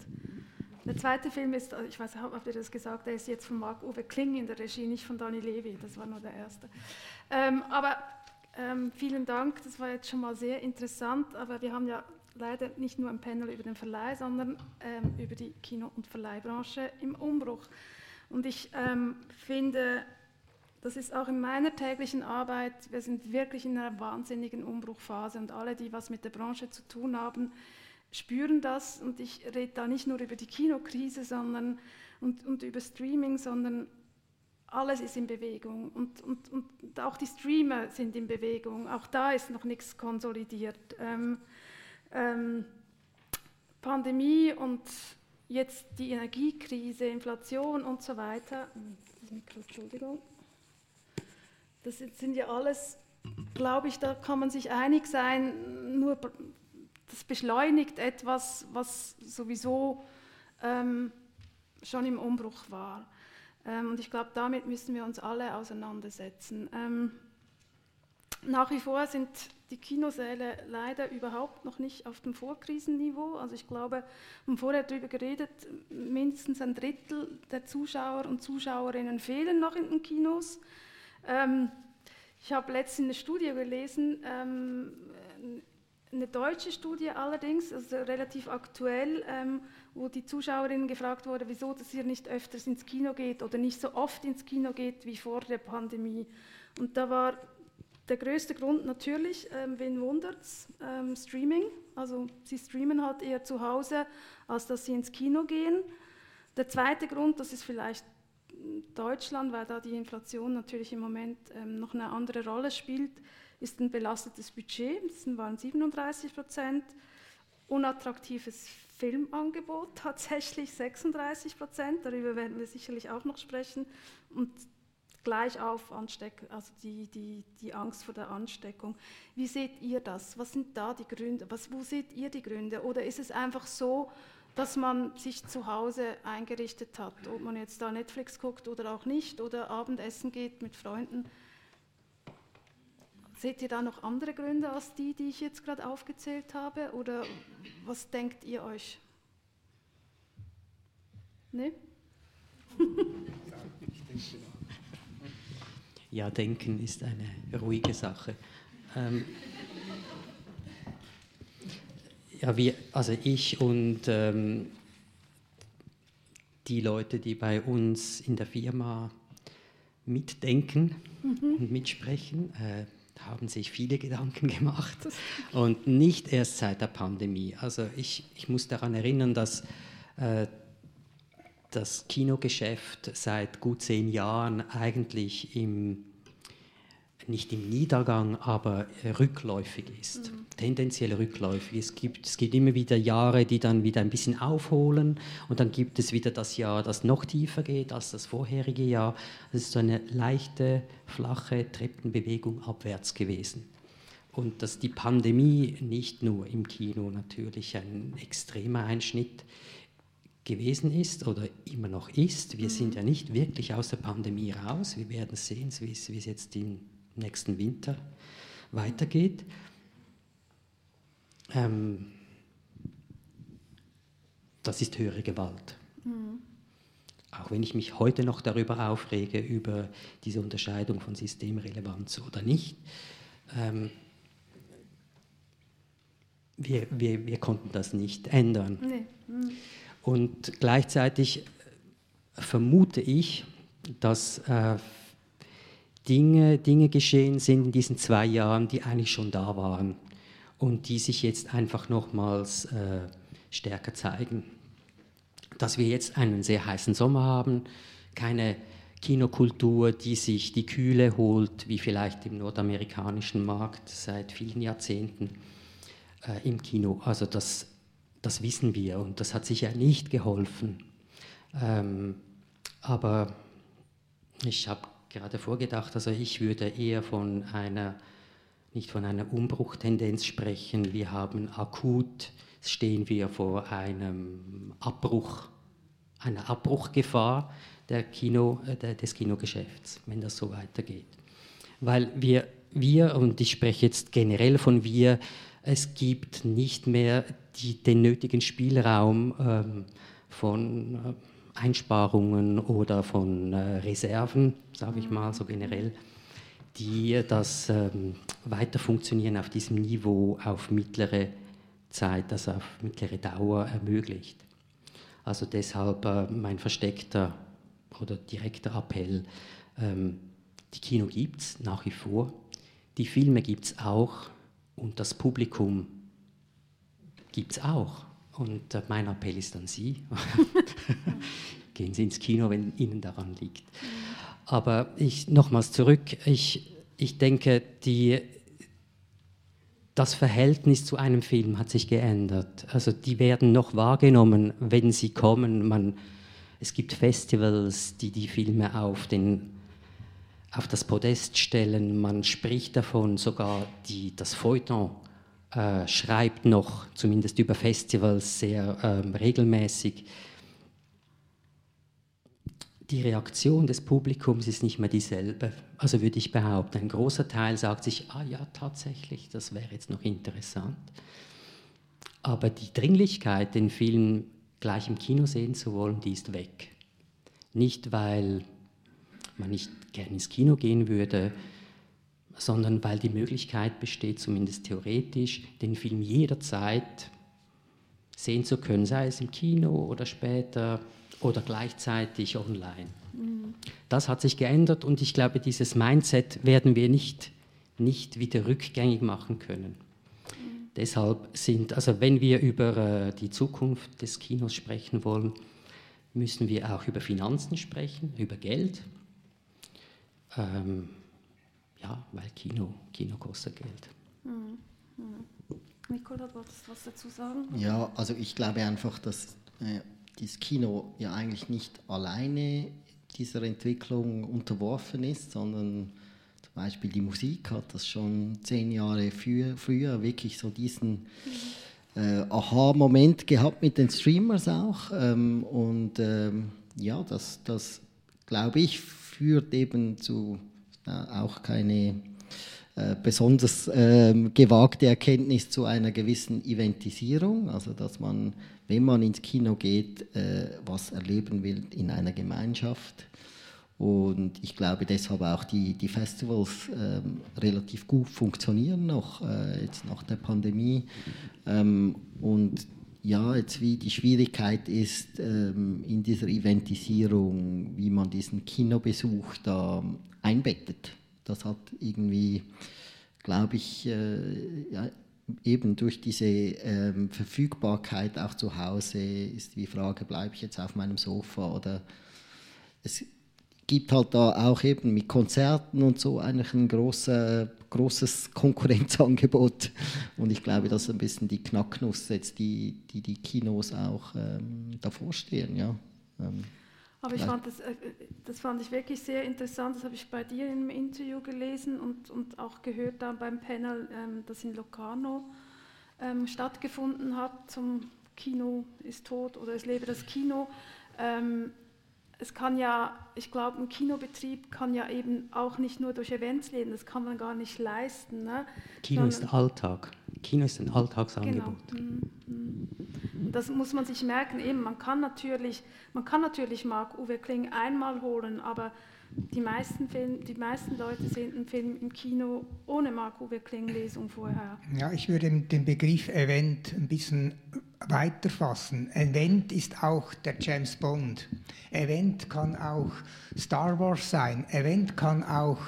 Der zweite Film ist, ich weiß habt ihr das gesagt, der ist jetzt von Marc-Uwe Kling in der Regie, nicht von Dani Levi, das war nur der erste. Ähm, aber ähm, vielen Dank, das war jetzt schon mal sehr interessant, aber wir haben ja leider nicht nur ein Panel über den Verleih, sondern ähm, über die Kino- und Verleihbranche im Umbruch. Und ich ähm, finde das ist auch in meiner täglichen Arbeit, wir sind wirklich in einer wahnsinnigen Umbruchphase und alle, die was mit der Branche zu tun haben, spüren das. Und ich rede da nicht nur über die Kinokrise sondern, und, und über Streaming, sondern alles ist in Bewegung und, und, und auch die Streamer sind in Bewegung. Auch da ist noch nichts konsolidiert. Ähm, ähm, Pandemie und jetzt die Energiekrise, Inflation und so weiter. Mikro, Entschuldigung. Das sind ja alles, glaube ich, da kann man sich einig sein, nur das beschleunigt etwas, was sowieso ähm, schon im Umbruch war. Ähm, und ich glaube, damit müssen wir uns alle auseinandersetzen. Ähm, nach wie vor sind die Kinosäle leider überhaupt noch nicht auf dem Vorkrisenniveau. Also ich glaube, wir haben vorher darüber geredet, mindestens ein Drittel der Zuschauer und Zuschauerinnen fehlen noch in den Kinos. Ähm, ich habe letztens eine Studie gelesen, eine deutsche Studie allerdings, also relativ aktuell, wo die Zuschauerinnen gefragt wurde, wieso dass ihr nicht öfters ins Kino geht oder nicht so oft ins Kino geht wie vor der Pandemie. Und da war der größte Grund natürlich, ähm, wen wundert's, ähm, Streaming. Also sie streamen halt eher zu Hause, als dass sie ins Kino gehen. Der zweite Grund, das ist vielleicht Deutschland, weil da die Inflation natürlich im Moment ähm, noch eine andere Rolle spielt, ist ein belastetes Budget, das waren 37 Prozent, unattraktives Filmangebot tatsächlich 36 Prozent, darüber werden wir sicherlich auch noch sprechen, und gleich auf Ansteck, also die, die, die Angst vor der Ansteckung. Wie seht ihr das? Was sind da die Gründe? Was, wo seht ihr die Gründe? Oder ist es einfach so, dass man sich zu Hause eingerichtet hat, ob man jetzt da Netflix guckt oder auch nicht oder Abendessen geht mit Freunden? Seht ihr da noch andere Gründe als die, die ich jetzt gerade aufgezählt habe? Oder was denkt ihr euch? Ne? [laughs] Ja, denken ist eine ruhige Sache. Ähm, ja, wir, also ich und ähm, die Leute, die bei uns in der Firma mitdenken mhm. und mitsprechen, äh, haben sich viele [laughs] Gedanken gemacht und nicht erst seit der Pandemie. Also ich, ich muss daran erinnern, dass äh, das Kinogeschäft seit gut zehn Jahren eigentlich im, nicht im Niedergang, aber rückläufig ist, mhm. tendenziell rückläufig. Es gibt, es gibt immer wieder Jahre, die dann wieder ein bisschen aufholen und dann gibt es wieder das Jahr, das noch tiefer geht als das vorherige Jahr. Es ist so eine leichte, flache Treppenbewegung abwärts gewesen. Und dass die Pandemie nicht nur im Kino natürlich ein extremer Einschnitt gewesen ist oder immer noch ist. Wir sind ja nicht wirklich aus der Pandemie raus. Wir werden sehen, wie es, jetzt im nächsten Winter weitergeht. Ähm, das ist höhere Gewalt. Mhm. Auch wenn ich mich heute noch darüber aufrege, über diese Unterscheidung von Systemrelevanz oder nicht. Ähm, wir, wir, wir konnten das nicht ändern. Nee. Mhm. Und gleichzeitig vermute ich, dass äh, Dinge, Dinge geschehen sind in diesen zwei Jahren, die eigentlich schon da waren und die sich jetzt einfach nochmals äh, stärker zeigen. Dass wir jetzt einen sehr heißen Sommer haben, keine Kinokultur, die sich die Kühle holt, wie vielleicht im nordamerikanischen Markt seit vielen Jahrzehnten äh, im Kino. Also das das wissen wir und das hat sicher nicht geholfen. Ähm, aber ich habe gerade vorgedacht, also ich würde eher von einer, nicht von einer Umbruchtendenz sprechen. Wir haben akut, stehen wir vor einem Abbruch, einer Abbruchgefahr der Kino, äh, des Kinogeschäfts, wenn das so weitergeht. Weil wir, wir, und ich spreche jetzt generell von wir, es gibt nicht mehr die, den nötigen Spielraum ähm, von äh, Einsparungen oder von äh, Reserven, sage ich mal so generell, die das ähm, Weiterfunktionieren auf diesem Niveau auf mittlere Zeit, also auf mittlere Dauer ermöglicht. Also deshalb äh, mein versteckter oder direkter Appell, ähm, Die Kino gibt es nach wie vor, die Filme gibt es auch und das Publikum gibt es auch. Und äh, mein Appell ist an Sie, [laughs] gehen Sie ins Kino, wenn Ihnen daran liegt. Aber ich nochmals zurück, ich, ich denke, die, das Verhältnis zu einem Film hat sich geändert. Also die werden noch wahrgenommen, wenn sie kommen. Man, es gibt Festivals, die die Filme auf, den, auf das Podest stellen. Man spricht davon, sogar die, das Feuilleton äh, schreibt noch, zumindest über Festivals, sehr ähm, regelmäßig. Die Reaktion des Publikums ist nicht mehr dieselbe. Also würde ich behaupten, ein großer Teil sagt sich, ah ja, tatsächlich, das wäre jetzt noch interessant. Aber die Dringlichkeit, den Film gleich im Kino sehen zu wollen, die ist weg. Nicht, weil man nicht gerne ins Kino gehen würde, sondern weil die Möglichkeit besteht, zumindest theoretisch, den Film jederzeit sehen zu können, sei es im Kino oder später oder gleichzeitig online. Mhm. Das hat sich geändert und ich glaube, dieses Mindset werden wir nicht, nicht wieder rückgängig machen können. Mhm. Deshalb sind, also wenn wir über äh, die Zukunft des Kinos sprechen wollen, müssen wir auch über Finanzen sprechen, über Geld. Ähm, ja, weil Kino, Kino kostet Geld. Mhm. Mhm. Nicola, wolltest du was dazu sagen? Ja, also ich glaube einfach, dass äh, das Kino ja eigentlich nicht alleine dieser Entwicklung unterworfen ist, sondern zum Beispiel die Musik hat das schon zehn Jahre früher, früher wirklich so diesen äh, Aha-Moment gehabt mit den Streamers auch. Ähm, und ähm, ja, das, das glaube ich führt eben zu auch keine äh, besonders äh, gewagte Erkenntnis zu einer gewissen Eventisierung, also dass man, wenn man ins Kino geht, äh, was erleben will in einer Gemeinschaft. Und ich glaube deshalb auch die, die Festivals ähm, relativ gut funktionieren noch, äh, jetzt nach der Pandemie. Ähm, und ja, jetzt wie die Schwierigkeit ist ähm, in dieser Eventisierung, wie man diesen Kinobesuch da einbettet. Das hat irgendwie, glaube ich, äh, ja, eben durch diese ähm, Verfügbarkeit auch zu Hause ist die Frage, bleibe ich jetzt auf meinem Sofa oder es gibt halt da auch eben mit Konzerten und so eigentlich ein großer, großes Konkurrenzangebot und ich glaube, das ist ein bisschen die Knacknuss jetzt, die die, die Kinos auch ähm, davor stehen, ja. Ähm. Aber ich fand das, äh, das fand ich wirklich sehr interessant. Das habe ich bei dir im Interview gelesen und, und auch gehört da beim Panel, ähm, das in Locarno ähm, stattgefunden hat zum Kino ist tot oder es lebe das Kino. Ähm, es kann ja, ich glaube, ein Kinobetrieb kann ja eben auch nicht nur durch Events leben, das kann man gar nicht leisten. Ne? Kino Sondern, ist Alltag. Kino ist ein Alltagsangebot. Genau. Mhm, mhm. Das muss man sich merken. Eben, man kann natürlich, man kann natürlich Marc Uwe Kling einmal holen, aber die meisten, Film, die meisten Leute sehen einen Film im Kino ohne Marc Uwe Kling Lesung vorher. Ja, ich würde den Begriff Event ein bisschen weiter fassen. Event ist auch der James Bond. Event kann auch Star Wars sein. Event kann auch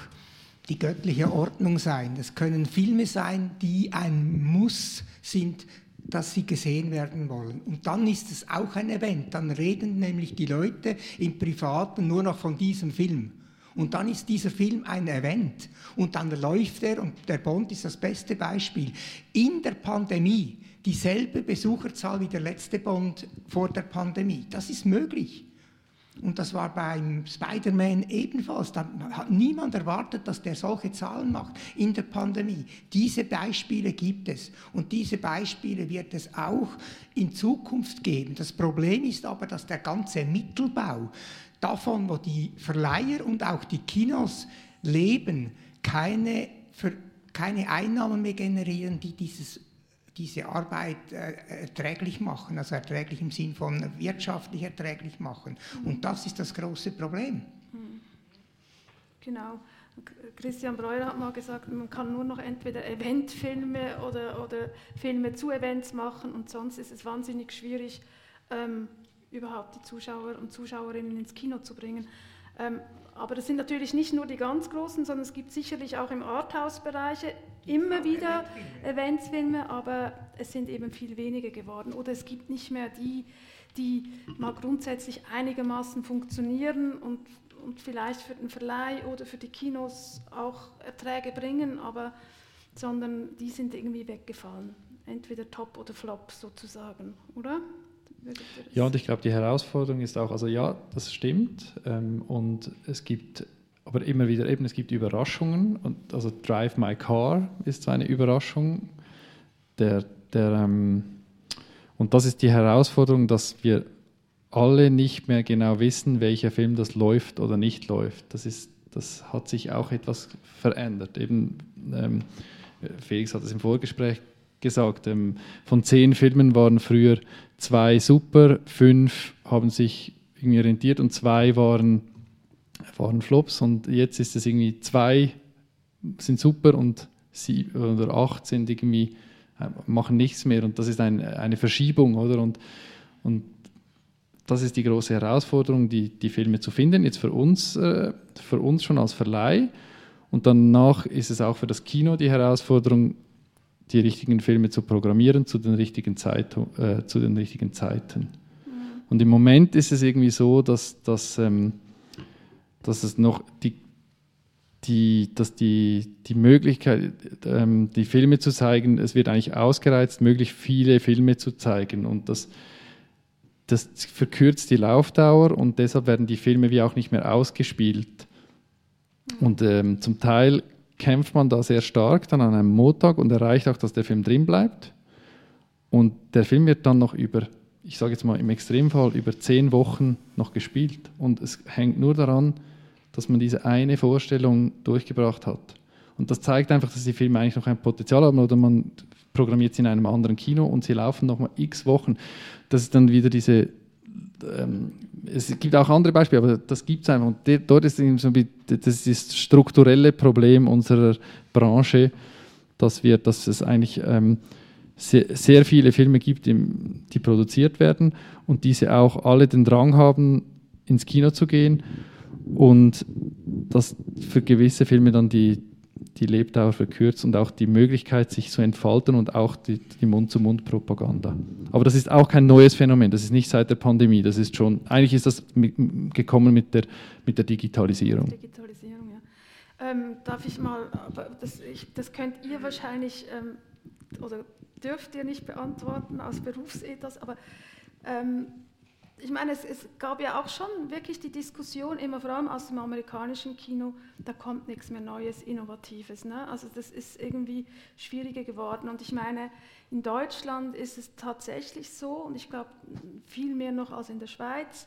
die göttliche Ordnung sein. Das können Filme sein, die ein Muss sind, dass sie gesehen werden wollen. Und dann ist es auch ein Event. Dann reden nämlich die Leute im Privaten nur noch von diesem Film. Und dann ist dieser Film ein Event. Und dann läuft er, und der Bond ist das beste Beispiel, in der Pandemie dieselbe Besucherzahl wie der letzte Bond vor der Pandemie. Das ist möglich. Und das war beim Spider-Man ebenfalls. Da hat niemand erwartet, dass der solche Zahlen macht in der Pandemie. Diese Beispiele gibt es. Und diese Beispiele wird es auch in Zukunft geben. Das Problem ist aber, dass der ganze Mittelbau davon, wo die Verleiher und auch die Kinos leben, keine, keine Einnahmen mehr generieren, die dieses diese Arbeit äh, erträglich machen, also erträglich im Sinn von wirtschaftlich erträglich machen. Und das ist das große Problem. Hm. Genau. Christian Breuer hat mal gesagt, man kann nur noch entweder Eventfilme oder, oder Filme zu Events machen und sonst ist es wahnsinnig schwierig, ähm, überhaupt die Zuschauer und Zuschauerinnen ins Kino zu bringen. Ähm, aber das sind natürlich nicht nur die ganz großen, sondern es gibt sicherlich auch im Arthouse-Bereich immer wieder Eventsfilme, aber es sind eben viel weniger geworden. Oder es gibt nicht mehr die, die mal grundsätzlich einigermaßen funktionieren und, und vielleicht für den Verleih oder für die Kinos auch Erträge bringen, aber sondern die sind irgendwie weggefallen. Entweder Top oder Flop sozusagen, oder? Ja, und ich glaube, die Herausforderung ist auch, also ja, das stimmt. Ähm, und es gibt aber immer wieder eben, es gibt Überraschungen. Und also Drive My Car ist so eine Überraschung. Der, der, ähm, und das ist die Herausforderung, dass wir alle nicht mehr genau wissen, welcher Film das läuft oder nicht läuft. Das, ist, das hat sich auch etwas verändert. Eben, ähm, Felix hat es im Vorgespräch gesagt, ähm, von zehn Filmen waren früher zwei super, fünf haben sich irgendwie orientiert und zwei waren, waren Flops und jetzt ist es irgendwie zwei sind super und sieben oder acht sind irgendwie äh, machen nichts mehr und das ist ein, eine Verschiebung, oder? Und, und das ist die große Herausforderung, die, die Filme zu finden, jetzt für uns, äh, für uns schon als Verleih. Und danach ist es auch für das Kino die Herausforderung, die richtigen Filme zu programmieren zu den richtigen, Zeit, äh, zu den richtigen Zeiten. Mhm. Und im Moment ist es irgendwie so, dass, dass, ähm, dass es noch die, die, dass die, die Möglichkeit, ähm, die Filme zu zeigen, es wird eigentlich ausgereizt, möglichst viele Filme zu zeigen. Und das, das verkürzt die Laufdauer und deshalb werden die Filme wie auch nicht mehr ausgespielt. Mhm. Und ähm, zum Teil kämpft man da sehr stark dann an einem Montag und erreicht auch, dass der Film drin bleibt. Und der Film wird dann noch über, ich sage jetzt mal im Extremfall, über zehn Wochen noch gespielt. Und es hängt nur daran, dass man diese eine Vorstellung durchgebracht hat. Und das zeigt einfach, dass die Filme eigentlich noch ein Potenzial haben oder man programmiert sie in einem anderen Kino und sie laufen noch mal x Wochen. Das ist dann wieder diese ähm, es gibt auch andere Beispiele, aber das gibt es einfach. Und dort ist das, ist strukturelle Problem unserer Branche, dass, wir, dass es eigentlich ähm, sehr, sehr, viele Filme gibt, die, produziert werden und diese auch alle den Drang haben, ins Kino zu gehen und dass für gewisse Filme dann die, die Lebdauer verkürzt und auch die Möglichkeit, sich zu entfalten und auch die, die Mund-zu-Mund-Propaganda. Aber das ist auch kein neues Phänomen, das ist nicht seit der Pandemie, das ist schon, eigentlich ist das mit, gekommen mit der, mit der Digitalisierung. Digitalisierung, ja. Ähm, darf ich mal, das, ich, das könnt ihr wahrscheinlich, ähm, oder dürft ihr nicht beantworten aus Berufsethos, aber ähm, ich meine, es, es, gab ja auch schon wirklich die Diskussion, immer vor allem aus dem amerikanischen Kino, da kommt nichts mehr Neues, Innovatives. Ne? Also das ist irgendwie schwieriger geworden. Und ich meine, in Deutschland ist es tatsächlich so, und ich glaube viel mehr noch als in der Schweiz,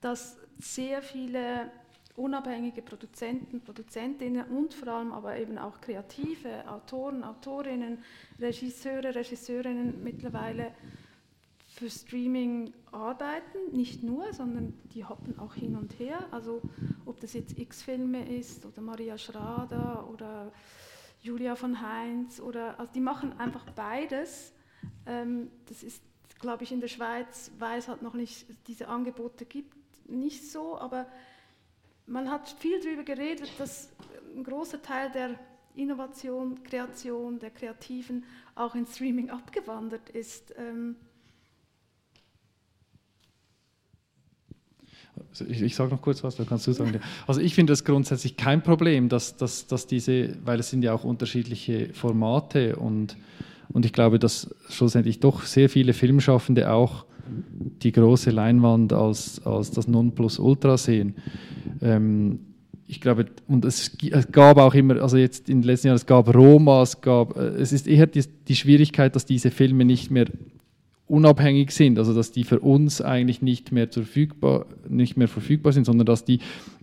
dass sehr viele unabhängige Produzenten, Produzentinnen und vor allem aber eben auch kreative Autoren, Autorinnen, Regisseure, Regisseurinnen mittlerweile für Streaming arbeiten, nicht nur, sondern die hoppen auch hin und her. Also ob das jetzt X-Filme ist oder Maria Schrader oder Julia von Heinz oder also die machen einfach beides. Ähm, das ist, glaube ich, in der Schweiz, weil es halt noch nicht diese Angebote gibt, nicht so, aber man hat viel darüber geredet, dass ein großer Teil der Innovation, Kreation, der Kreativen auch in Streaming abgewandert ist. Ähm, ich, ich sage noch kurz was, da kannst du sagen. Also ich finde das grundsätzlich kein Problem, dass, dass, dass diese, weil es sind ja auch unterschiedliche Formate und, und ich glaube, dass schlussendlich doch sehr viele Filmschaffende auch die große Leinwand als, als das Nonplusultra sehen. Ähm, ich glaube, und es, es, gab auch immer, also jetzt in den letzten Jahren, es gab Roma, es gab, äh, es ist eher die, die Schwierigkeit, dass diese Filme nicht mehr unabhängig sind, also dass die für uns eigentlich nicht mehr verfügbar, nicht mehr verfügbar sind, sondern dass die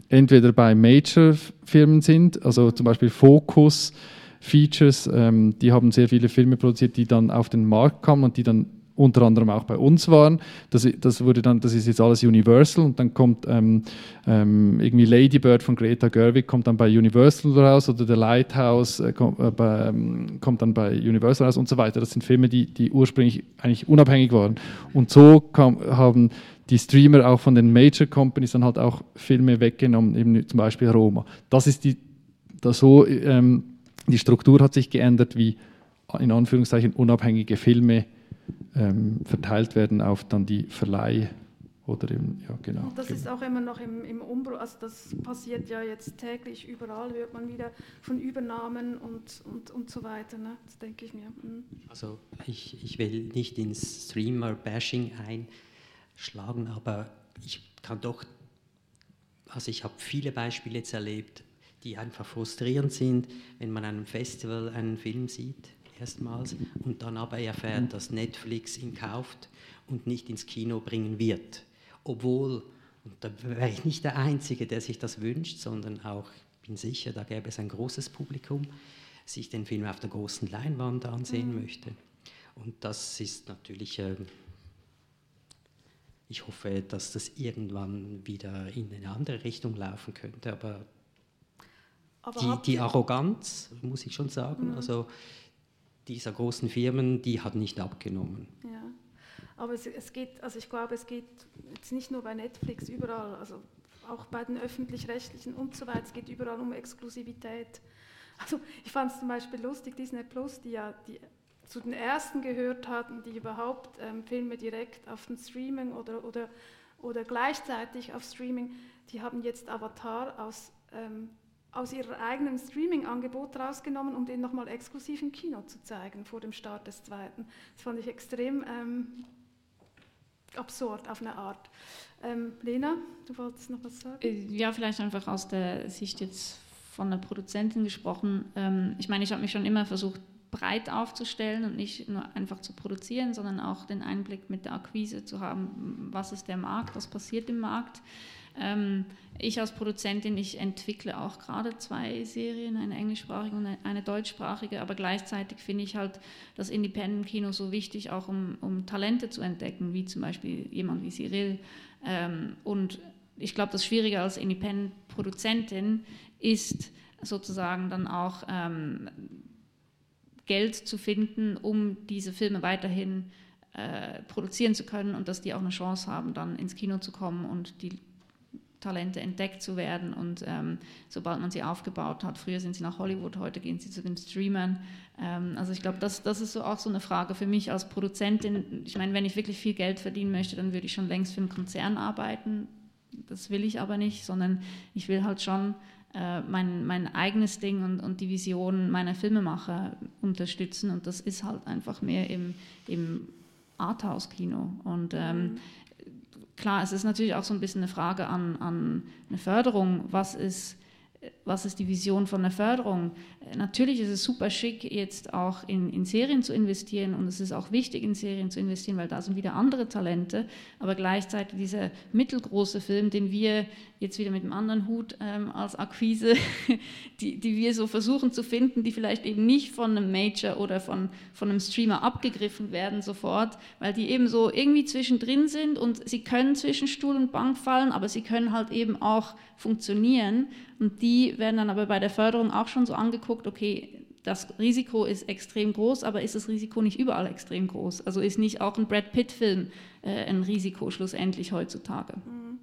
entweder bei Major-Firmen sind, also zum Beispiel Focus Features, ähm, die haben sehr viele Filme produziert, die dann auf den Markt kamen und die dann unter anderem auch bei uns waren. Das, das, wurde dann, das ist jetzt alles Universal und dann kommt ähm, ähm, irgendwie Lady Bird von Greta Gerwig kommt dann bei Universal raus oder The Lighthouse äh, kommt, äh, bei, ähm, kommt, dann bei Universal raus und so weiter. Das sind Filme, die, die ursprünglich eigentlich unabhängig waren. Und so kam, haben die Streamer auch von den Major Companies dann halt auch Filme weggenommen, eben zum Beispiel Roma. Das ist die, das so, ähm, die Struktur hat sich geändert, wie in Anführungszeichen unabhängige Filme ähm, verteilt werden auf dann die Verleih oder im, ja genau. Und das genau. ist auch immer noch im, im Umbruch, also das passiert ja jetzt täglich, überall hört man wieder von Übernahmen und, und, und so weiter, ne? das denke ich mir. Mhm. Also ich, ich will nicht ins Streamer-Bashing einschlagen, aber ich kann doch, also ich habe viele Beispiele jetzt erlebt, die einfach frustrierend sind, wenn man an einem Festival einen Film sieht, erstmals, und dann aber erfährt, dass Netflix ihn kauft und nicht ins Kino bringen wird. Obwohl, und da wäre ich nicht der Einzige, der sich das wünscht, sondern auch, ich bin sicher, da gäbe es ein großes Publikum, sich den Film auf der großen Leinwand ansehen mhm. möchte. Und das ist natürlich, äh, ich hoffe, dass das irgendwann wieder in eine andere Richtung laufen könnte, aber, aber die, die Arroganz, muss ich schon sagen, mhm. also dieser großen Firmen, die hat nicht abgenommen. Ja. Aber es, es, geht, also ich glaube, es geht jetzt nicht nur bei Netflix, überall, also auch bei den öffentlich-rechtlichen und so weiter, es geht überall um Exklusivität. Also ich fand es zum Beispiel lustig, Disney Plus, die ja die zu den ersten gehört hatten, die überhaupt ähm, Filme direkt auf den Streaming oder, oder, oder gleichzeitig auf Streaming, die haben jetzt Avatar aus ähm, aus ihrem eigenen Streaming-Angebot rausgenommen, um den nochmal exklusiv im Kino zu zeigen vor dem Start des zweiten. Das fand ich extrem ähm, absurd auf eine Art. Ähm, Lena, du wolltest noch was sagen? Äh, ja, vielleicht einfach aus der Sicht jetzt von der Produzentin gesprochen. Ähm, ich meine, ich habe mich schon immer versucht, breit aufzustellen und nicht nur einfach zu produzieren, sondern auch den Einblick mit der Akquise zu haben, was ist der Markt, was passiert im Markt. Ähm, ich als Produzentin, ich entwickle auch gerade zwei Serien, eine englischsprachige und eine deutschsprachige, aber gleichzeitig finde ich halt das Independent-Kino so wichtig, auch um, um, Talente zu entdecken, wie zum Beispiel jemand wie Cyril. Ähm, und ich glaube, das Schwierige als Independent-Produzentin ist sozusagen dann auch ähm, Geld zu finden, um diese Filme weiterhin äh, produzieren zu können und dass die auch eine Chance haben, dann ins Kino zu kommen und die Talente entdeckt zu werden und ähm, sobald man sie aufgebaut hat, früher sind sie nach Hollywood, heute gehen sie zu den Streamern. Ähm, also ich glaube, das, das ist so auch so eine Frage für mich als Produzentin. Ich meine, wenn ich wirklich viel Geld verdienen möchte, dann würde ich schon längst für einen Konzern arbeiten. Das will ich aber nicht, sondern ich will halt schon äh, mein, mein eigenes Ding und, und die Vision meiner Filmemacher unterstützen und das ist halt einfach mehr im, im Arthouse-Kino. Und ähm, mhm klar, es ist natürlich auch so ein bisschen eine Frage an, an eine Förderung. Was ist, was ist die Vision von der Förderung? Natürlich ist es super schick, jetzt auch in, in Serien zu investieren und es ist auch wichtig, in Serien zu investieren, weil da sind wieder andere Talente. Aber gleichzeitig dieser mittelgroße Film, den wir jetzt wieder mit einem anderen Hut ähm, als Akquise, [laughs] die, die wir so versuchen zu finden, die vielleicht eben nicht von einem Major oder von, von einem Streamer abgegriffen werden sofort, weil die eben so irgendwie zwischendrin sind und sie können zwischen Stuhl und Bank fallen, aber sie können halt eben auch funktionieren. Und die werden dann aber bei der Förderung auch schon so angeguckt, okay, das Risiko ist extrem groß, aber ist das Risiko nicht überall extrem groß? Also ist nicht auch ein Brad Pitt-Film äh, ein Risiko schlussendlich heutzutage? Mhm.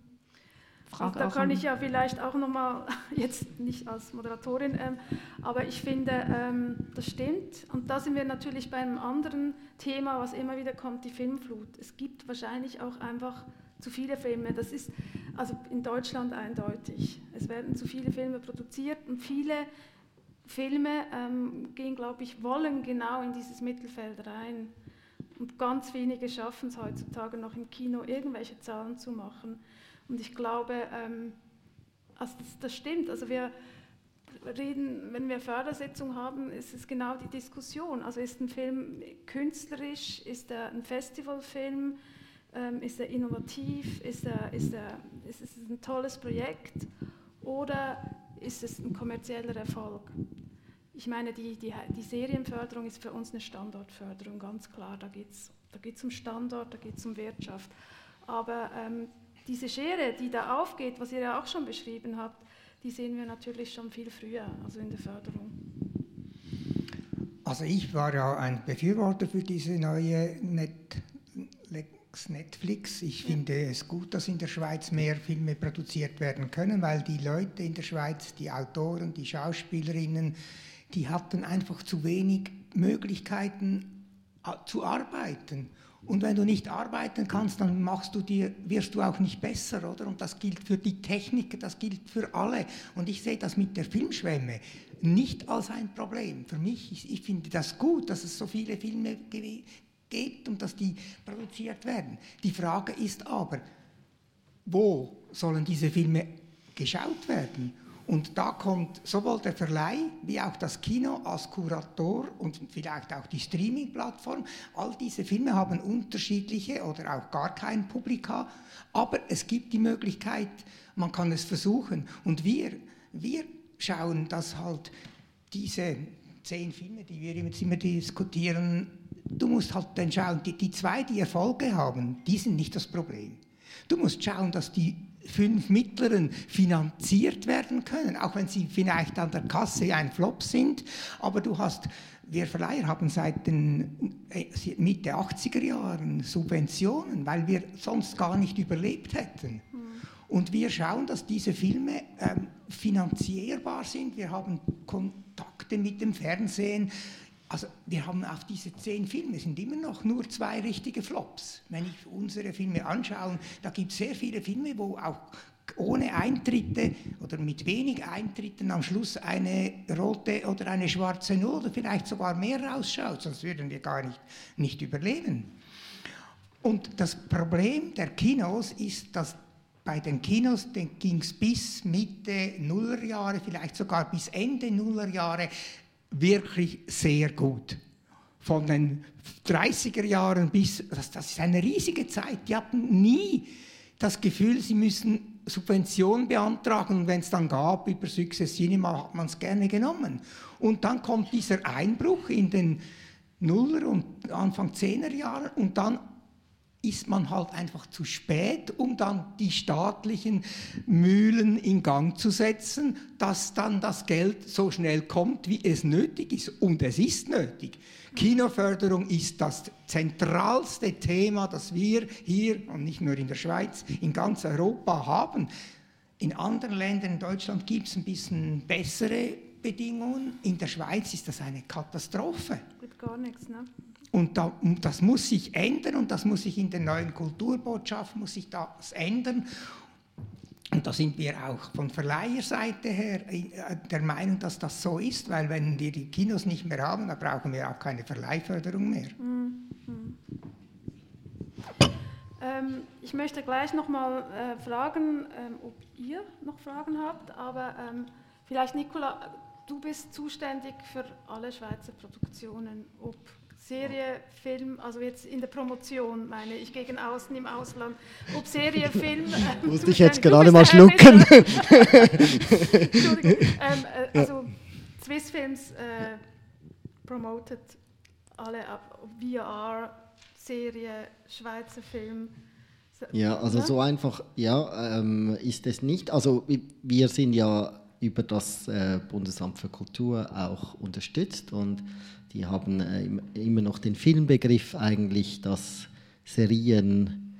Frage da kann ich ja vielleicht auch nochmal, [laughs] jetzt nicht als Moderatorin, ähm, aber ich finde, ähm, das stimmt. Und da sind wir natürlich bei einem anderen Thema, was immer wieder kommt, die Filmflut. Es gibt wahrscheinlich auch einfach zu viele Filme. Das ist also in Deutschland eindeutig. Es werden zu viele Filme produziert und viele Filme ähm, gehen, glaube ich, wollen genau in dieses Mittelfeld rein. Und ganz wenige schaffen es heutzutage noch im Kino, irgendwelche Zahlen zu machen. Und ich glaube, ähm, also das, das, stimmt. Also wir reden, wenn wir Fördersetzung haben, ist es genau die Diskussion. Also ist ein Film künstlerisch, ist er ein Festivalfilm, ähm, ist er innovativ, ist, er, ist, er, ist es ein tolles Projekt oder ist es ein kommerzieller Erfolg? Ich meine, die, die, die Serienförderung ist für uns eine Standortförderung, ganz klar. Da geht es da geht's um Standort, da geht es um Wirtschaft. Aber ähm, diese Schere, die da aufgeht, was ihr ja auch schon beschrieben habt, die sehen wir natürlich schon viel früher, also in der Förderung. Also ich war ja ein Befürworter für diese neue Net Netflix. Ich finde es gut, dass in der Schweiz mehr Filme produziert werden können, weil die Leute in der Schweiz, die Autoren, die Schauspielerinnen, die hatten einfach zu wenig Möglichkeiten zu arbeiten. Und wenn du nicht arbeiten kannst, dann machst du dir, wirst du auch nicht besser, oder? Und das gilt für die Techniker, das gilt für alle. Und ich sehe das mit der Filmschwemme nicht als ein Problem. Für mich, ich, ich finde das gut, dass es so viele Filme gibt und dass die produziert werden. Die Frage ist aber, wo sollen diese Filme geschaut werden? Und da kommt sowohl der Verleih wie auch das Kino als Kurator und vielleicht auch die Streaming-Plattform. All diese Filme haben unterschiedliche oder auch gar kein Publika, aber es gibt die Möglichkeit, man kann es versuchen. Und wir, wir schauen, dass halt diese zehn Filme, die wir immer diskutieren, du musst halt dann schauen, die, die zwei, die Erfolge haben, die sind nicht das Problem. Du musst schauen, dass die fünf mittleren finanziert werden können, auch wenn sie vielleicht an der Kasse ein Flop sind. Aber du hast, wir Verleiher haben seit den äh, Mitte 80er Jahren Subventionen, weil wir sonst gar nicht überlebt hätten. Hm. Und wir schauen, dass diese Filme ähm, finanzierbar sind. Wir haben Kontakte mit dem Fernsehen. Also wir haben auf diese zehn Filme sind immer noch nur zwei richtige Flops. Wenn ich unsere Filme anschaue, da gibt es sehr viele Filme, wo auch ohne Eintritte oder mit wenig Eintritten am Schluss eine rote oder eine schwarze Null oder vielleicht sogar mehr rausschaut, sonst würden wir gar nicht, nicht überleben. Und das Problem der Kinos ist, dass bei den Kinos ging es bis Mitte Nullerjahre, vielleicht sogar bis Ende Nullerjahre wirklich sehr gut. Von den 30er Jahren bis, das, das ist eine riesige Zeit, die hatten nie das Gefühl, sie müssen Subventionen beantragen und wenn es dann gab über Success Cinema, hat man es gerne genommen. Und dann kommt dieser Einbruch in den Nuller und Anfang 10er Jahren und dann ist man halt einfach zu spät, um dann die staatlichen Mühlen in Gang zu setzen, dass dann das Geld so schnell kommt, wie es nötig ist. Und es ist nötig. Kinoförderung ist das zentralste Thema, das wir hier und nicht nur in der Schweiz, in ganz Europa haben. In anderen Ländern, in Deutschland gibt es ein bisschen bessere Bedingungen. In der Schweiz ist das eine Katastrophe. Gut, gar nichts, ne? Und da, das muss sich ändern und das muss sich in der neuen Kulturbotschaft muss sich das ändern. Und da sind wir auch von Verleiherseite her äh, der Meinung, dass das so ist, weil wenn wir die Kinos nicht mehr haben, dann brauchen wir auch keine Verleihförderung mehr. Mhm. Ähm, ich möchte gleich noch mal äh, fragen, ähm, ob ihr noch Fragen habt, aber ähm, vielleicht Nicola, du bist zuständig für alle Schweizer Produktionen, ob Serie, Film, also jetzt in der Promotion meine ich gegen außen im Ausland, ob Serie, Film. [laughs] Äh, Musste ich jetzt gerade mal schlucken. [laughs] Entschuldigung. Ähm, äh, also Swiss Films äh, promotet alle ab, VR, Serie, Schweizer Film. Ja, also ja? so einfach ja, ähm, ist es nicht. Also wir sind ja über das äh, Bundesamt für Kultur auch unterstützt und die haben äh, immer noch den Filmbegriff eigentlich, dass Serien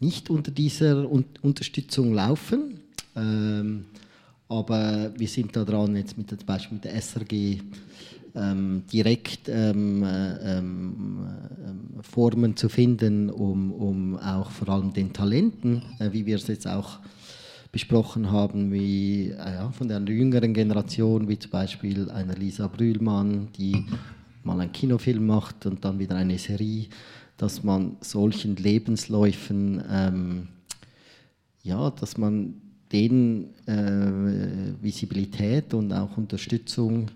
nicht unter dieser Un Unterstützung laufen. Ähm, aber wir sind da dran, jetzt mit, zum Beispiel mit der SRG ähm, direkt ähm, äh, ähm, äh, Formen zu finden, um, um auch vor allem den Talenten, äh, wie wir es jetzt auch besprochen haben, wie äh, ja, von der jüngeren Generation, wie zum Beispiel einer Lisa Brühlmann, die mal einen Kinofilm macht und dann wieder eine Serie, dass man solchen Lebensläufen, ähm, ja, dass man denen äh, Visibilität und auch Unterstützung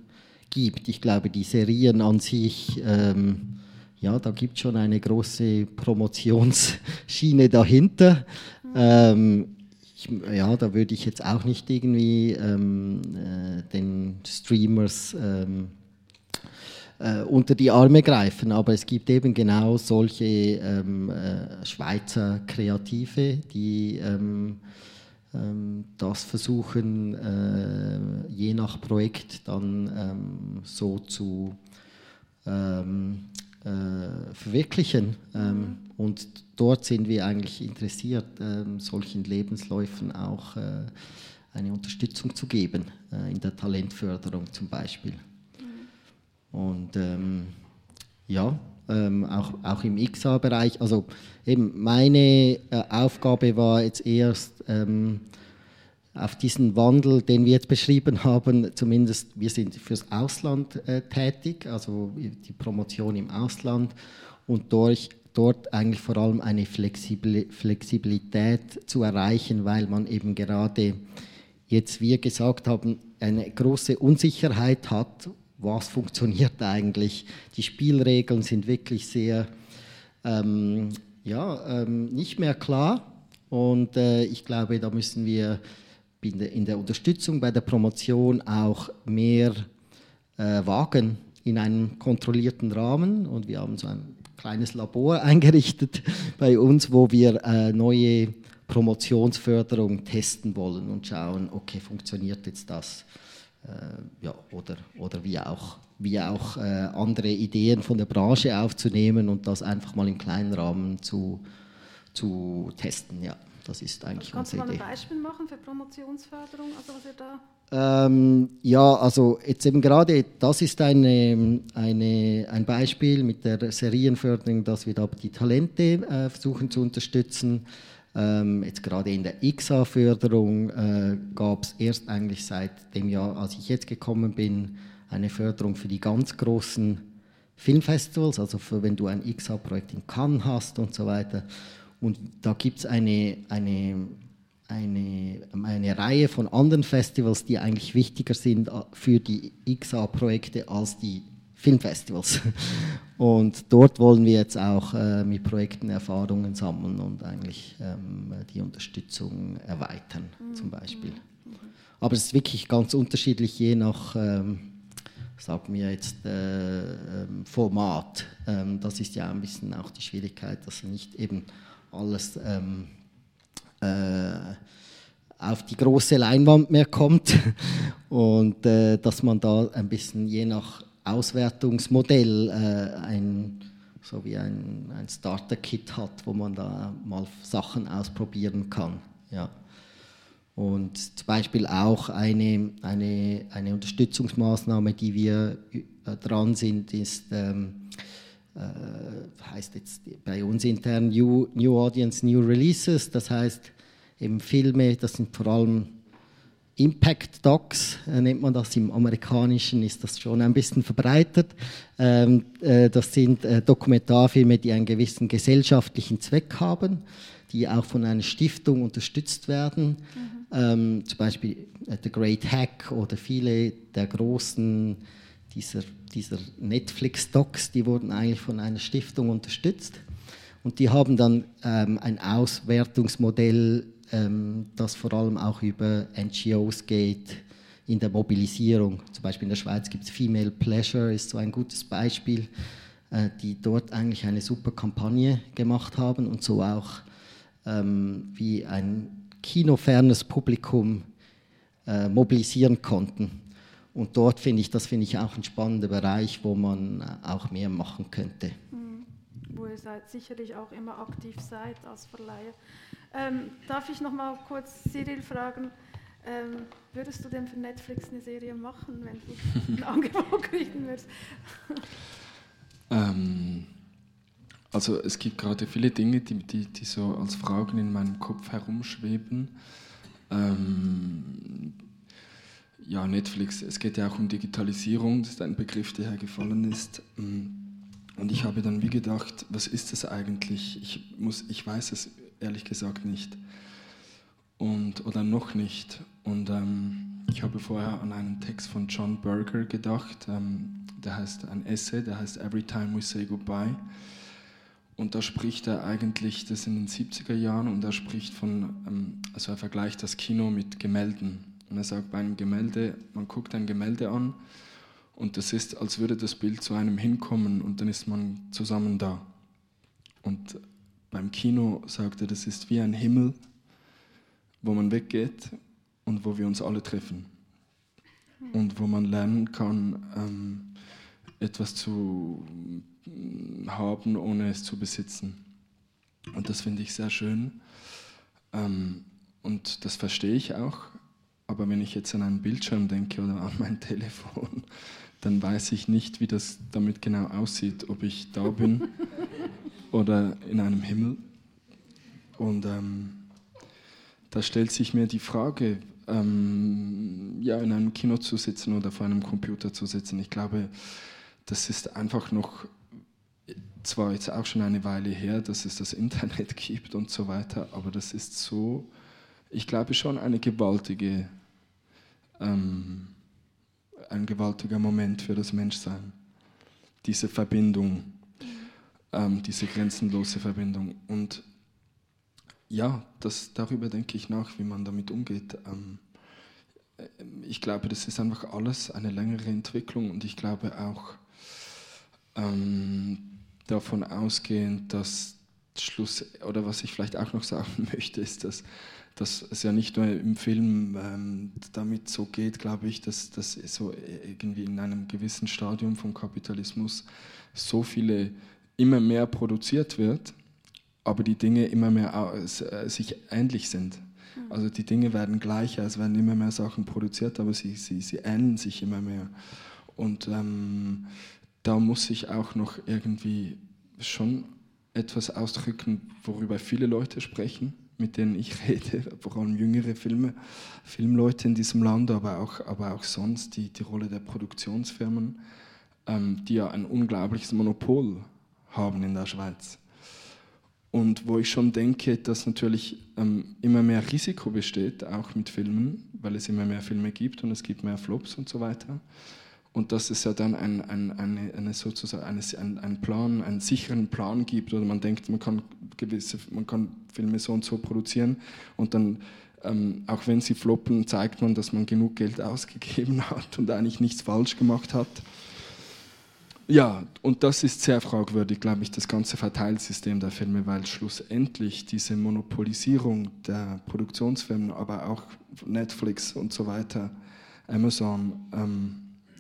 gibt. Ich glaube, die Serien an sich, ähm, ja, da gibt es schon eine große Promotionsschiene dahinter. Ähm, ich, ja, da würde ich jetzt auch nicht irgendwie ähm, äh, den Streamers ähm, äh, unter die Arme greifen. Aber es gibt eben genau solche ähm, äh, Schweizer Kreative, die ähm, ähm, das versuchen, äh, je nach Projekt dann ähm, so zu ähm, äh, verwirklichen. Ähm, mhm. Und dort sind wir eigentlich interessiert, solchen Lebensläufen auch äh, eine Unterstützung zu geben, äh, in der Talentförderung zum Beispiel. Und ähm, ja, ähm, auch, auch im XA-Bereich. Also eben meine äh, Aufgabe war jetzt erst ähm, auf diesen Wandel, den wir jetzt beschrieben haben, zumindest wir sind fürs Ausland äh, tätig, also die Promotion im Ausland und durch dort eigentlich vor allem eine Flexibilität zu erreichen, weil man eben gerade jetzt, wie wir gesagt haben, eine große Unsicherheit hat, was funktioniert eigentlich. Die Spielregeln sind wirklich sehr, ähm, ja, ähm, nicht mehr klar und äh, ich glaube, da müssen wir in der Unterstützung bei der Promotion auch mehr äh, wagen in einem kontrollierten Rahmen und wir haben so ein kleines Labor [laughs] eingerichtet bei uns, wo wir äh, neue Promotionsförderung testen wollen und schauen, okay, funktioniert jetzt das? Äh, ja, oder, oder wie auch, wie auch äh, andere Ideen von der Branche aufzunehmen und das einfach mal im kleinen Rahmen zu, zu testen. Ja, das ist eigentlich Kannst unsere Idee. Kannst du mal ein Beispiel machen für Promotionsförderung? Also was ihr da ähm, ja, also jetzt eben gerade, das ist eine, eine, ein Beispiel mit der Serienförderung, dass wir da die Talente äh, versuchen zu unterstützen. Ähm, jetzt gerade in der XA-Förderung äh, gab es erst eigentlich seit dem Jahr, als ich jetzt gekommen bin, eine Förderung für die ganz großen Filmfestivals, also für, wenn du ein XA-Projekt in Cannes hast und so weiter. Und da gibt es eine, eine eine, eine Reihe von anderen Festivals, die eigentlich wichtiger sind äh, für die XA-Projekte als die Filmfestivals. [laughs] Und dort wollen wir jetzt auch äh, mit Projekten Erfahrungen sammeln und eigentlich ähm, die Unterstützung erweitern, mhm. zum Beispiel. Mhm. Aber es ist wirklich ganz unterschiedlich, je nach, ähm, sagen wir jetzt, äh, ähm, Format. Ähm, das ist ja ein bisschen auch die Schwierigkeit, dass nicht eben alles ähm, äh, auf die große Leinwand mehr kommt [laughs] und äh, dass man da ein bisschen je nach Auswertungsmodell äh, ein, so wie ein, ein Starter-Kit hat, wo man da mal Sachen ausprobieren kann. Ja. Und zum Beispiel auch eine, eine, eine Unterstützungsmaßnahme, die wir äh, dran sind, ist, ähm, äh, heißt jetzt bei uns intern New, New Audience, New Releases. Das heißt, eben Filme, das sind vor allem Impact Docs, äh, nennt man das. Im Amerikanischen ist das schon ein bisschen verbreitet. Ähm, äh, das sind äh, Dokumentarfilme, die einen gewissen gesellschaftlichen Zweck haben, die auch von einer Stiftung unterstützt werden. Mhm. Ähm, zum Beispiel äh, The Great Hack oder viele der großen dieser dieser Netflix-Docs, die wurden eigentlich von einer Stiftung unterstützt. Und die haben dann ähm, ein Auswertungsmodell, ähm, das vor allem auch über NGOs geht in der Mobilisierung. Zum Beispiel in der Schweiz gibt es Female Pleasure, ist so ein gutes Beispiel, äh, die dort eigentlich eine super Kampagne gemacht haben und so auch ähm, wie ein kinofernes Publikum äh, mobilisieren konnten. Und dort finde ich, das finde ich auch ein spannender Bereich, wo man äh, auch mehr machen könnte. Mhm. Wo ihr seid, sicherlich auch immer aktiv seid als Verleiher. Ähm, darf ich noch mal kurz Cyril fragen, ähm, würdest du denn für Netflix eine Serie machen, wenn du ein [laughs] Angebot kriegen würdest? ähm, also es gibt gerade viele Dinge, die, die, die so als Fragen in meinem Kopf herumschweben. Ähm, ja, Netflix, es geht ja auch um Digitalisierung, das ist ein Begriff, der hier gefallen ist. Mm. Und ich habe dann wie gedacht, was ist das eigentlich? Ich, muss, ich weiß es ehrlich gesagt nicht. Und, oder noch nicht. Und ähm, ich habe vorher an einen Text von John Berger gedacht, ähm, der heißt ein Essay, der heißt Every Time We Say Goodbye. Und da spricht er eigentlich, das in den 70er Jahren, und er spricht von, ähm, also er vergleicht das Kino mit Gemälden. Und er sagt, bei einem Gemälde, man guckt ein Gemälde an und das ist, als würde das Bild zu einem hinkommen und dann ist man zusammen da. Und beim Kino sagt er, das ist wie ein Himmel, wo man weggeht und wo wir uns alle treffen. Und wo man lernen kann, ähm, etwas zu haben, ohne es zu besitzen. Und das finde ich sehr schön. Ähm, und das verstehe ich auch. Aber wenn ich jetzt an einen Bildschirm denke oder an mein [laughs] Telefon, dann weiß ich nicht, wie das damit genau aussieht, ob ich da bin [laughs] oder in einem Himmel. Und ähm, da stellt sich mir die Frage, ähm, ja, in einem Kino zu sitzen oder vor einem Computer zu sitzen. Ich glaube, das ist einfach noch, zwar jetzt auch schon eine Weile her, dass es das Internet [laughs] gibt und so weiter, aber das ist so, ich glaube schon eine gewaltige, ähm, ein gewaltiger Moment für das Menschsein. Diese Verbindung, ähm, diese grenzenlose Verbindung. Und ja, das, darüber denke ich nach, wie man damit umgeht. Ähm, äh, ich glaube, das ist einfach alles eine längere Entwicklung und ich glaube auch ähm, davon ausgehend, dass Schluss, oder was ich vielleicht auch noch sagen [laughs] möchte, ist, dass, dass es ja nicht nur im Film ähm, damit so geht, glaube ich, dass, dass so irgendwie in einem gewissen Stadium vom Kapitalismus so viele immer mehr produziert wird aber die Dinge immer mehr äh, sich ähnlich sind. Mhm. Also die Dinge werden gleicher, es werden immer mehr Sachen produziert, aber sie, sie, sie ähneln sich immer mehr. Und ähm, da muss ich auch noch irgendwie schon etwas ausdrücken, worüber viele Leute sprechen, mit denen ich [laughs] rede, vor allem jüngere Filme, Filmleute in diesem Land, aber auch, aber auch sonst die, die Rolle der Produktionsfirmen, ähm, die ja ein unglaubliches Monopol haben in der Schweiz. Und wo ich schon denke, dass natürlich ähm, immer mehr Risiko besteht, auch mit Filmen, weil es immer mehr Filme gibt und es gibt mehr Flops und so weiter. Und dass es ja dann ein, ein, eine, eine sozusagen eine, ein, einen Plan, einen sicheren Plan gibt, oder man denkt, man kann gewisse, man kann Filme so und so produzieren und dann ähm, auch wenn sie floppen, zeigt man, dass man genug Geld [laughs] ausgegeben hat und eigentlich nichts falsch gemacht hat. Ja, und das ist sehr fragwürdig, glaube ich, das ganze Verteilsystem der Filme, weil schlussendlich diese Monopolisierung der Produktionsfirmen, aber auch Netflix und so weiter, Amazon, ähm,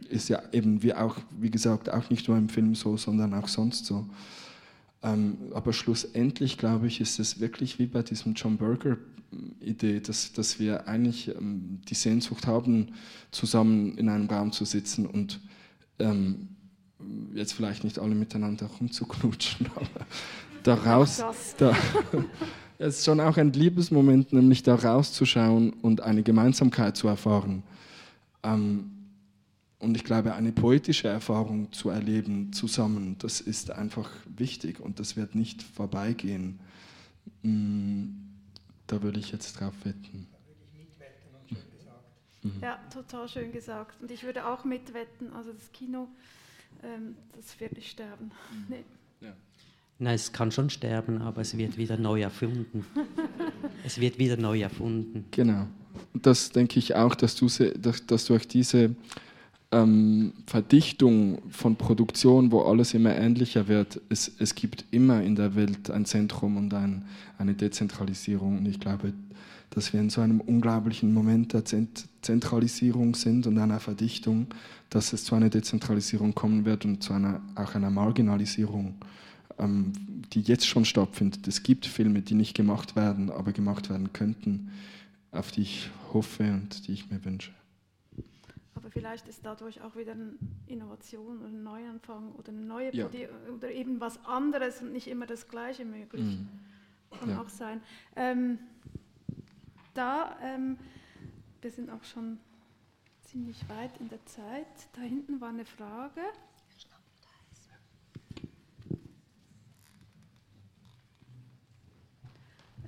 ist ja eben wie auch, wie gesagt, auch nicht nur im Film so, sondern auch sonst so. Ähm, aber schlussendlich, glaube ich, ist es wirklich wie bei diesem John Berger-Idee, dass, dass wir eigentlich ähm, die Sehnsucht haben, zusammen in einem Raum zu sitzen und ähm, jetzt vielleicht nicht alle miteinander rumzuknutschen, [laughs] aber daraus, da, [laughs] es ist schon auch ein Liebesmoment, nämlich da rauszuschauen und eine Gemeinsamkeit zu erfahren. Ähm, und ich glaube, eine poetische Erfahrung zu erleben zusammen, das ist einfach wichtig und das wird nicht vorbeigehen. Mm, da würde ich jetzt drauf wetten. Mhm. Ja, total schön gesagt. Und ich würde auch mitwetten, also das Kino ähm, das wird nicht sterben. Mhm. [laughs] Nee. Ja. Nein, es kann schon sterben, aber es wird wieder neu erfunden. [laughs] es wird wieder neu erfunden. Genau. Das denke ich auch, dass, du, dass, dass durch diese ähm, Verdichtung von Produktion, wo alles immer ähnlicher wird, es, es gibt immer in der Welt ein Zentrum und ein, eine Dezentralisierung. Und ich glaube, dass wir in so einem unglaublichen Moment der Zentralisierung sind und einer Verdichtung, dass es zu einer Dezentralisierung kommen wird und zu einer, auch einer Marginalisierung, ähm, die jetzt schon stattfindet. Es gibt Filme, die nicht gemacht werden, aber gemacht werden könnten, auf die ich hoffe und die ich mir wünsche. Aber vielleicht ist dadurch auch wieder eine Innovation oder ein Neuanfang oder eine neue ja. oder eben was anderes und nicht immer das Gleiche möglich. Mhm. Kann ja. auch sein. Ähm, da, ähm, wir sind auch schon ziemlich weit in der Zeit. Da hinten war eine Frage.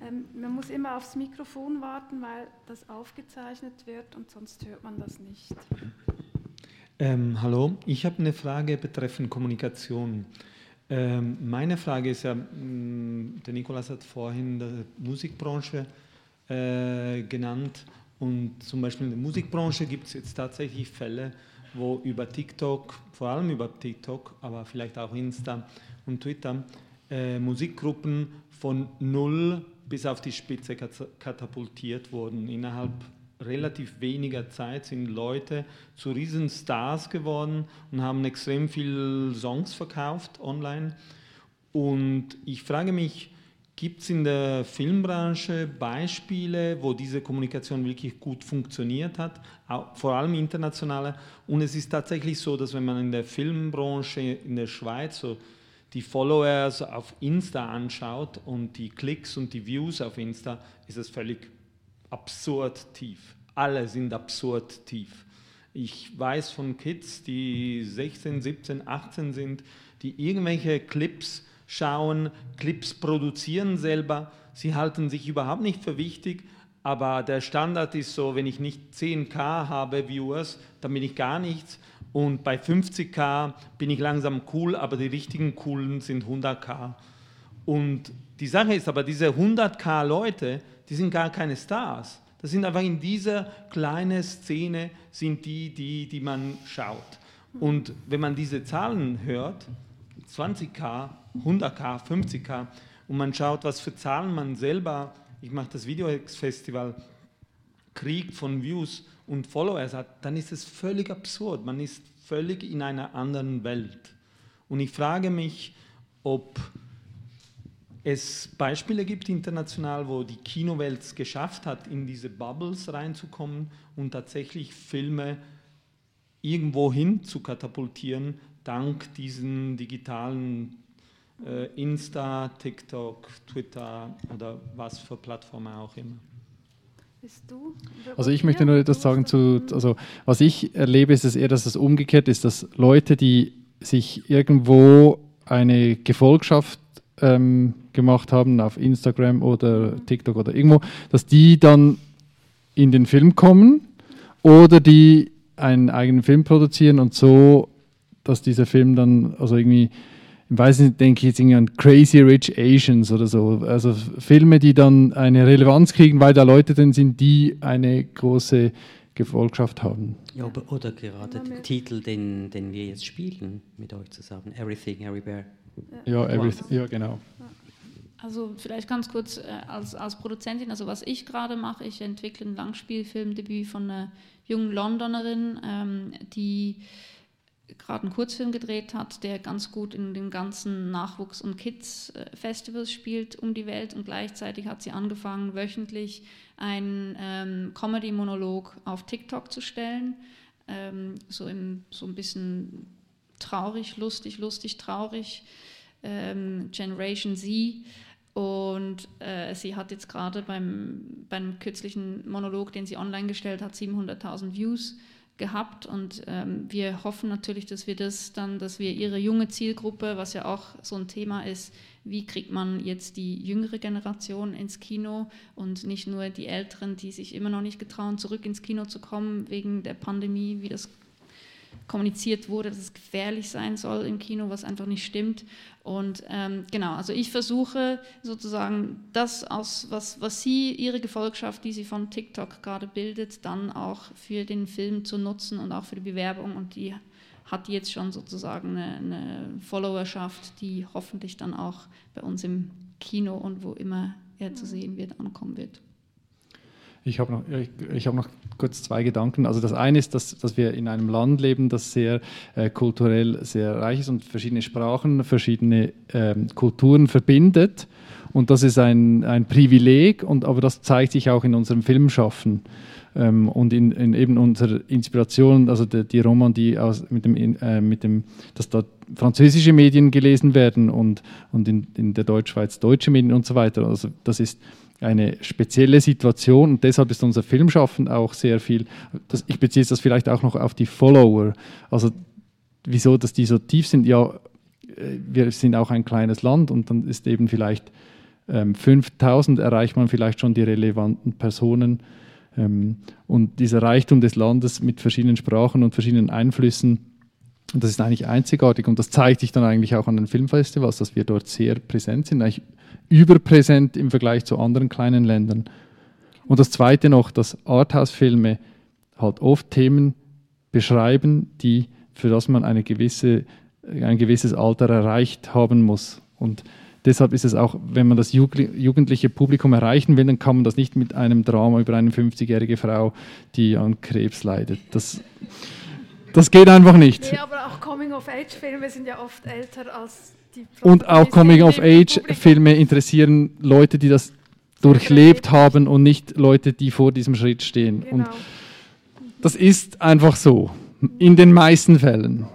Ähm, man muss immer aufs Mikrofon warten, weil das aufgezeichnet wird und sonst hört man das nicht. Ähm, hallo, ich habe eine Frage betreffend Kommunikation. Ähm, meine Frage ist ja, mh, mm, der Nikolas hat vorhin die Musikbranche äh, genannt und zum Beispiel in der Musikbranche gibt es jetzt tatsächlich Fälle, wo über TikTok, vor allem über TikTok, aber vielleicht auch Insta und Twitter, äh, Musikgruppen von null bis auf die Spitze katapultiert wurden innerhalb relativ weniger Zeit sind Leute zu Riesenstars geworden und haben extrem viel Songs verkauft online. Und ich frage mich, gibt es in der Filmbranche Beispiele, wo diese Kommunikation wirklich gut funktioniert hat, vor allem internationale? Und es ist tatsächlich so, dass wenn man in der Filmbranche in der Schweiz so die Followers auf Insta anschaut und die Klicks und die Views auf Insta, ist es völlig absurd tief. Alle sind absurd tief. Ich weiß von Kids, die 16, 17, 18 sind, die irgendwelche Clips schauen, Clips produzieren selber. Sie halten sich überhaupt nicht für wichtig, aber der Standard ist so, wenn ich nicht 10k habe Viewers, dann bin ich gar nichts. Und bei 50k bin ich langsam cool, aber die richtigen coolen sind 100k. Und die Sache ist aber, diese 100k Leute, die sind gar keine Stars. Das sind einfach in dieser kleinen Szene sind die, die, die man schaut. Und wenn man diese Zahlen hört, 20k, 100k, 50k, und man schaut, was für Zahlen man selber, ich mache das Videox-Festival, kriegt von Views und Followers hat, dann ist es völlig absurd. Man ist völlig in einer anderen Welt. Und ich frage mich, ob es Beispiele gibt international, wo die Kinowelt es geschafft hat, in diese Bubbles reinzukommen und tatsächlich Filme irgendwo hin zu katapultieren, dank diesen digitalen Insta, TikTok, Twitter oder was für Plattformen auch immer. Bist du? Also ich möchte nur etwas sagen zu, also was ich erlebe, ist es eher, dass es umgekehrt ist, dass Leute, die sich irgendwo eine Gefolgschaft ähm, gemacht haben auf Instagram oder mhm. TikTok oder irgendwo, dass die dann in den Film kommen oder die einen eigenen Film produzieren und so, dass dieser Film dann, also irgendwie, ich weiß nicht, denke ich jetzt irgendwie an Crazy Rich Asians oder so, also Filme, die dann eine Relevanz kriegen, weil da Leute drin sind, die eine große Gefolgschaft haben. Ja, oder gerade der Titel, den, den wir jetzt spielen mit euch zusammen, Everything, Everywhere. Ja, everything, ja genau. Also vielleicht ganz kurz äh, als, als Produzentin, also was ich gerade mache, ich entwickle ein Langspielfilmdebüt von einer jungen Londonerin, ähm, die gerade einen Kurzfilm gedreht hat, der ganz gut in den ganzen Nachwuchs- und Kids-Festivals spielt um die Welt. Und gleichzeitig hat sie angefangen, wöchentlich einen ähm, Comedy-Monolog auf TikTok zu stellen, ähm, so, im, so ein bisschen traurig, lustig, lustig, traurig, ähm, Generation Z. Und äh, sie hat jetzt gerade beim, beim kürzlichen Monolog, den sie online gestellt hat, 700.000 Views gehabt. Und ähm, wir hoffen natürlich, dass wir das dann, dass wir ihre junge Zielgruppe, was ja auch so ein Thema ist, wie kriegt man jetzt die jüngere Generation ins Kino und nicht nur die Älteren, die sich immer noch nicht getrauen, zurück ins Kino zu kommen wegen der Pandemie, wie das kommuniziert wurde, dass es gefährlich sein soll im Kino, was einfach nicht stimmt. Und ähm, genau, also ich versuche sozusagen das aus, was, was sie, ihre Gefolgschaft, die sie von TikTok gerade bildet, dann auch für den Film zu nutzen und auch für die Bewerbung. Und die hat jetzt schon sozusagen eine, eine Followerschaft, die hoffentlich dann auch bei uns im Kino und wo immer er zu sehen wird, ankommen wird. Ich habe noch, ich, ich hab noch kurz zwei Gedanken. Also das eine ist, dass, dass wir in einem Land leben, das sehr äh, kulturell sehr reich ist und verschiedene Sprachen, verschiedene ähm, Kulturen verbindet. Und das ist ein, ein Privileg, und, aber das zeigt sich auch in unserem Filmschaffen ähm, und in, in, eben unserer Inspiration, also die, die Roman, die aus, mit dem, äh, mit dem, dass da französische Medien gelesen werden und, und in, in der Deutschschweiz deutsche Medien und so weiter. Also das ist eine spezielle Situation. Und deshalb ist unser Filmschaffen auch sehr viel, das, ich beziehe das vielleicht auch noch auf die Follower, also wieso, dass die so tief sind, ja, äh, wir sind auch ein kleines Land und dann ist eben vielleicht ähm, 5000 erreicht man vielleicht schon die relevanten Personen. Ähm, und dieser Reichtum des Landes mit verschiedenen Sprachen und verschiedenen Einflüssen, das ist eigentlich einzigartig und das zeigt sich dann eigentlich auch an den Filmfestivals, dass wir dort sehr präsent sind, eigentlich überpräsent im Vergleich zu anderen kleinen Ländern. Und das Zweite noch, dass Arthouse-Filme halt oft Themen beschreiben, die, für das man eine gewisse, ein gewisses Alter erreicht haben muss. Und deshalb ist es auch, wenn man das jugendliche Publikum erreichen will, dann kann man das nicht mit einem Drama über eine 50-jährige Frau, die an Krebs leidet. Das, das geht einfach nicht. Nee, aber auch Coming-of-Age-Filme sind ja oft älter als die Und auch Coming-of-Age-Filme interessieren Leute, die das durchlebt haben und nicht Leute, die vor diesem Schritt stehen. Genau. Und das ist einfach so, in den meisten Fällen.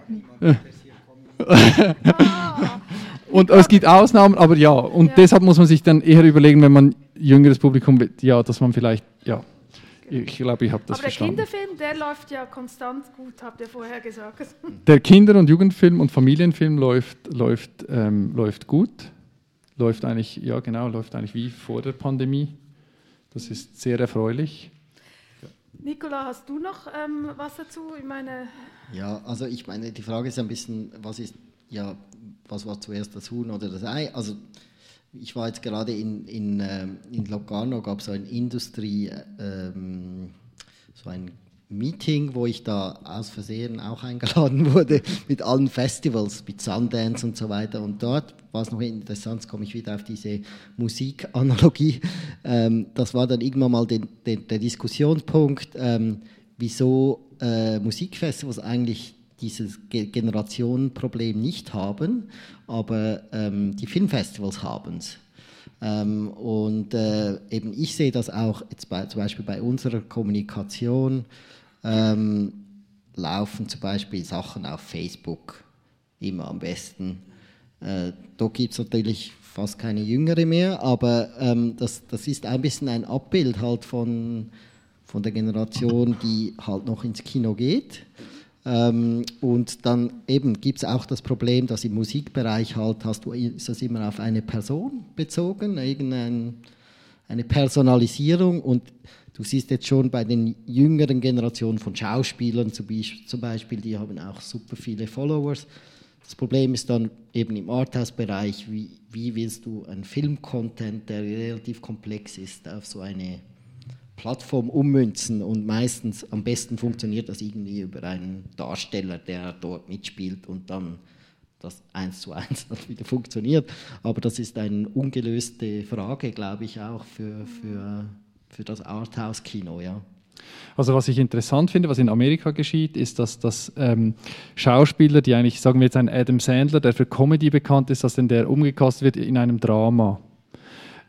und es gibt Ausnahmen, aber ja, und ja. deshalb muss man sich dann eher überlegen, wenn man jüngeres Publikum, ja, dass man vielleicht, ja, ich glaube, ich habe das Aber verstanden. der Kinderfilm, der läuft ja konstant gut, habt ihr vorher gesagt. [laughs] Der Kinder- und Jugendfilm und Familienfilm läuft, läuft, ähm, läuft gut. Läuft eigentlich, ja genau, läuft eigentlich wie vor der Pandemie. Das ist sehr erfreulich. Nicola, hast du noch ähm, was dazu? Ich meine ja, also ich meine, die Frage ist ein bisschen, was ist, ja, was war zuerst das Huhn oder das Ei? Also ich war jetzt gerade in, in, ähm, in Locarno, gab es so ein Industrie, ähm, so ein Meeting, wo ich da aus Versehen auch eingeladen [laughs] wurde mit allen Festivals, mit Sundance und so weiter. Und dort war es noch interessant, jetzt komme ich wieder auf diese Musikanalogie. Ähm, das war dann irgendwann mal den, den, der Diskussionspunkt, ähm, wieso äh, Musikfestivals eigentlich dieses Ge Generationenproblem nicht haben, aber ähm, die Filmfestivals haben es. Ähm, und äh, eben ich sehe das auch jetzt bei, zum Beispiel bei unserer Kommunikation, ähm, laufen zum Beispiel Sachen auf Facebook immer am besten. Äh, da gibt es natürlich fast keine Jüngere mehr, aber ähm, das, das ist ein bisschen ein Abbild halt von, von der Generation, die halt noch ins Kino geht. Ähm, und dann eben gibt es auch das Problem, dass im Musikbereich halt hast du, ist das immer auf eine Person bezogen, irgendeine eine Personalisierung und du siehst jetzt schon bei den jüngeren Generationen von Schauspielern zum Beispiel, die haben auch super viele Followers. Das Problem ist dann eben im Arthouse-Bereich, wie, wie willst du einen Film-Content, der relativ komplex ist, auf so eine Plattform ummünzen und meistens am besten funktioniert das irgendwie über einen Darsteller, der dort mitspielt und dann das eins zu eins [laughs] wieder funktioniert. Aber das ist eine ungelöste Frage, glaube ich, auch für, für, für das Arthouse-Kino. Ja. Also was ich interessant finde, was in Amerika geschieht, ist, dass, dass ähm, Schauspieler, die eigentlich, sagen wir jetzt ein Adam Sandler, der für Comedy bekannt ist, dass denn der umgekastet wird in einem Drama.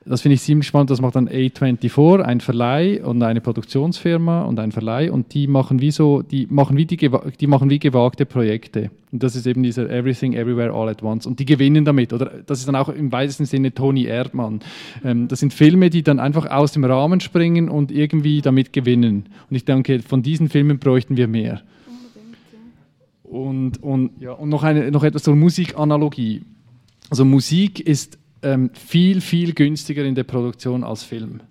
Das finde ich ziemlich spannend. Das macht dann A24, ein Verleih und eine Produktionsfirma und ein Verleih und die machen wie so, die machen wie die, die machen wie gewagte Projekte. Und das ist eben dieser Everything Everywhere All at Once. Und die gewinnen damit. Oder das ist dann auch im weitesten Sinne Tony Erdmann. Ähm, das sind Filme, die dann einfach aus dem Rahmen springen und irgendwie damit gewinnen. Und ich denke, von diesen Filmen bräuchten wir mehr. Und, und, ja, und noch, eine, noch etwas zur Musikanalogie. Also Musik ist ähm, viel, viel günstiger in der Produktion als Film.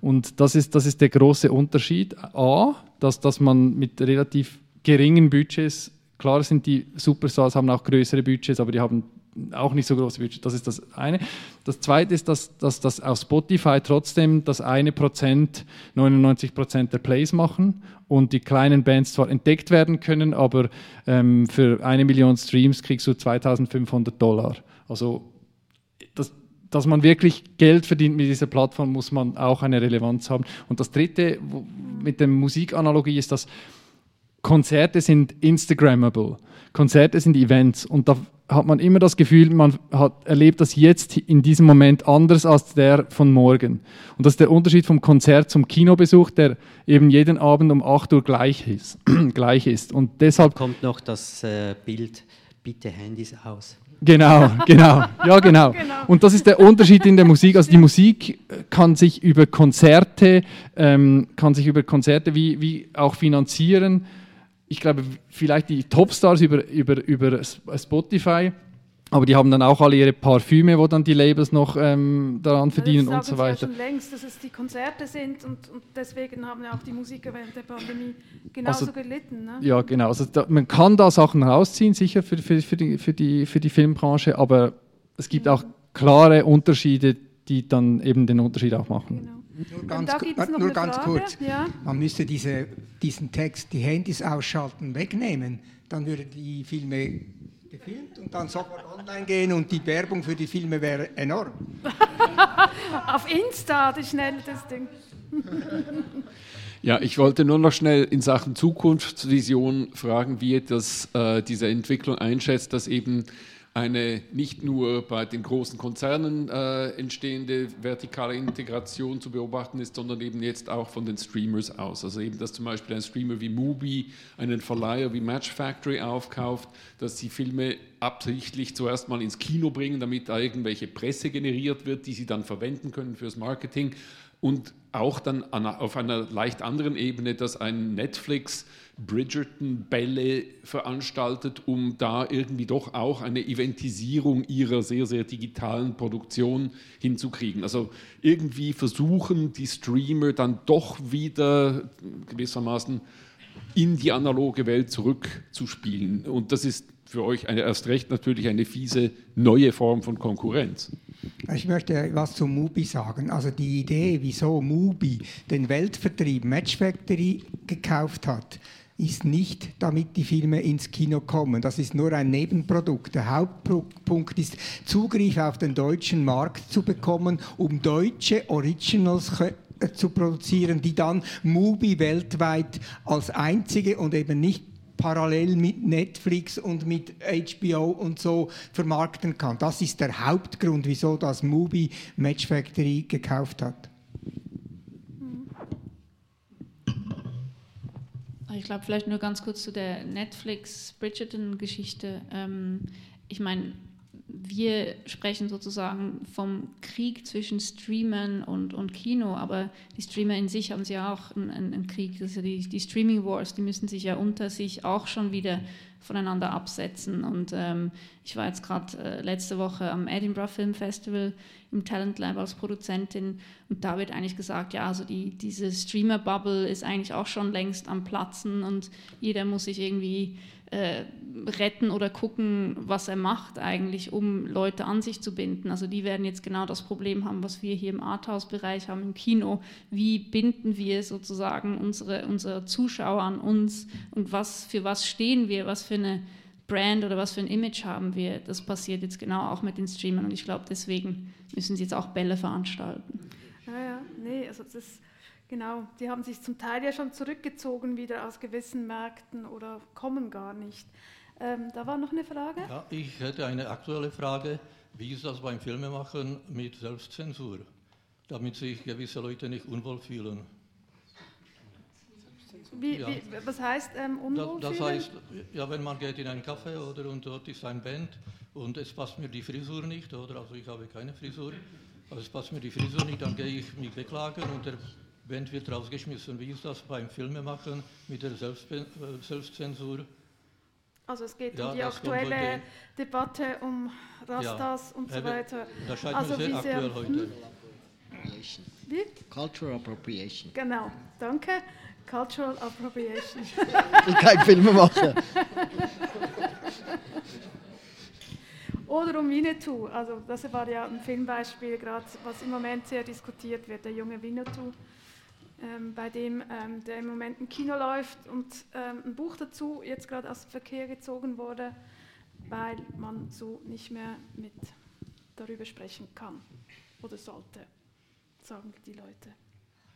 Und das ist, das ist der große Unterschied. A, dass, dass man mit relativ geringen Budgets, klar sind die Superstars haben auch größere Budgets, aber die haben auch nicht so große Budgets. Das ist das eine. Das zweite ist, dass, dass, dass auf Spotify trotzdem das eine Prozent 99 Prozent der Plays machen und die kleinen Bands zwar entdeckt werden können, aber ähm, für eine Million Streams kriegst du 2500 Dollar. Also dass man wirklich Geld verdient mit dieser Plattform, muss man auch eine Relevanz haben. Und das Dritte mit der Musikanalogie ist, dass Konzerte sind Instagrammable. Konzerte sind Events und da hat man immer das Gefühl, man hat, erlebt das jetzt in diesem Moment anders als der von morgen. Und das ist der Unterschied vom Konzert zum Kinobesuch, der eben jeden Abend um 8 Uhr gleich ist. [clears throat] gleich ist. Und deshalb kommt noch das äh, Bild, bitte Handys aus. Genau, [laughs] genau, ja genau. genau. Und das ist der Unterschied in der Musik. Also die Musik kann sich über Konzerte, ähm, kann sich über Konzerte wie, wie auch finanzieren. Ich glaube, vielleicht die Topstars über, über, über Spotify aber die haben dann auch alle ihre Parfüme, wo dann die Labels noch ähm, daran verdienen und so weiter. Das schon längst, dass es die Konzerte sind und, und deswegen haben ja auch die Musiker während der Pandemie genauso also, gelitten. Ne? Ja, genau. Also da, man kann da Sachen rausziehen, sicher für, für, für, die, für, die, für die Filmbranche, aber es gibt mhm. auch klare Unterschiede, die dann eben den Unterschied auch machen. Genau. Nur ganz, nur ganz kurz, ja? man müsste diese, diesen Text, die Handys ausschalten, wegnehmen, dann würde die Filme gefilmt und dann sagt man online gehen und die Werbung für die Filme wäre enorm. [laughs] Auf Insta, die schnell das Ding. [laughs] Ja, ich wollte nur noch schnell in Sachen Zukunftsvision fragen, wie ihr das, äh, diese Entwicklung einschätzt, dass eben eine nicht nur bei den großen Konzernen äh, entstehende vertikale Integration zu beobachten ist, sondern eben jetzt auch von den Streamers aus. Also eben, dass zum Beispiel ein Streamer wie Mubi einen Verleiher wie Match Factory aufkauft, dass sie Filme absichtlich zuerst mal ins Kino bringen, damit da irgendwelche Presse generiert wird, die sie dann verwenden können fürs Marketing. Und auch dann an, auf einer leicht anderen Ebene, dass ein Netflix Bridgerton-Bälle veranstaltet, um da irgendwie doch auch eine Eventisierung ihrer sehr, sehr digitalen Produktion hinzukriegen. Also irgendwie versuchen die Streamer dann doch wieder gewissermaßen in die analoge Welt zurückzuspielen. Und das ist für euch eine, erst recht natürlich eine fiese neue Form von Konkurrenz. Ich möchte was zu Mubi sagen. Also die Idee, wieso Mubi den Weltvertrieb Match Factory gekauft hat, ist nicht, damit die Filme ins Kino kommen. Das ist nur ein Nebenprodukt. Der Hauptpunkt ist, Zugriff auf den deutschen Markt zu bekommen, um deutsche Originals zu produzieren, die dann Mubi weltweit als einzige und eben nicht parallel mit Netflix und mit HBO und so vermarkten kann. Das ist der Hauptgrund, wieso das Mubi Match Factory gekauft hat. Ich glaube, vielleicht nur ganz kurz zu der Netflix-Bridgerton-Geschichte. Ähm, ich meine, wir sprechen sozusagen vom Krieg zwischen Streamern und, und Kino, aber die Streamer in sich haben sie ja auch einen, einen Krieg. Das ja die, die, Streaming Wars, die müssen sich ja unter sich auch schon wieder voneinander absetzen. Und ähm, ich war jetzt gerade äh, letzte Woche am Edinburgh Film Festival im Talent Lab als Produzentin und da wird eigentlich gesagt, ja, also die, diese Streamer-Bubble ist eigentlich auch schon längst am Platzen und jeder muss sich irgendwie äh, retten oder gucken, was er macht eigentlich, um Leute an sich zu binden. Also die werden jetzt genau das Problem haben, was wir hier im Arthouse-Bereich haben, im Kino. Wie binden wir sozusagen unsere, unsere Zuschauer an uns und was, für was stehen wir, was für eine Brand oder was für ein Image haben wir. Das passiert jetzt genau auch mit den Streamern und ich glaube, deswegen müssen sie jetzt auch Bälle veranstalten. Ja, ja, nee, also das Genau, die haben sich zum Teil ja schon zurückgezogen wieder aus gewissen Märkten oder kommen gar nicht. Ähm, da war noch eine Frage? Ja, ich hätte eine aktuelle Frage. Wie ist das beim Filmemachen mit Selbstzensur, damit sich gewisse Leute nicht unwohl fühlen? Wie, ja. wie, was heißt ähm, unwohl das, das heißt, ja, wenn man geht in einen Café oder und dort ist ein Band und es passt mir die Frisur nicht, oder also ich habe keine Frisur, also es passt mir die Frisur nicht, dann gehe ich mich beklagen und der Band wird rausgeschmissen. Wie ist das beim Filmemachen mit der Selbst äh, Selbstzensur? Also es geht ja, um die aktuelle Debatte um Rastas ja, und so weiter. Das scheint also mir sehr aktuell heute. Hm? Wie? Cultural Appropriation. Genau, danke. Cultural Appropriation. [laughs] ich bin kein Filmemacher. [laughs] Oder um Winnetou. Also das war ja ein Filmbeispiel, gerade was im Moment sehr diskutiert wird, der junge Winnetou ähm, bei dem ähm, der im Moment im Kino läuft und ähm, ein Buch dazu jetzt gerade aus dem Verkehr gezogen wurde, weil man so nicht mehr mit darüber sprechen kann oder sollte, sagen die Leute.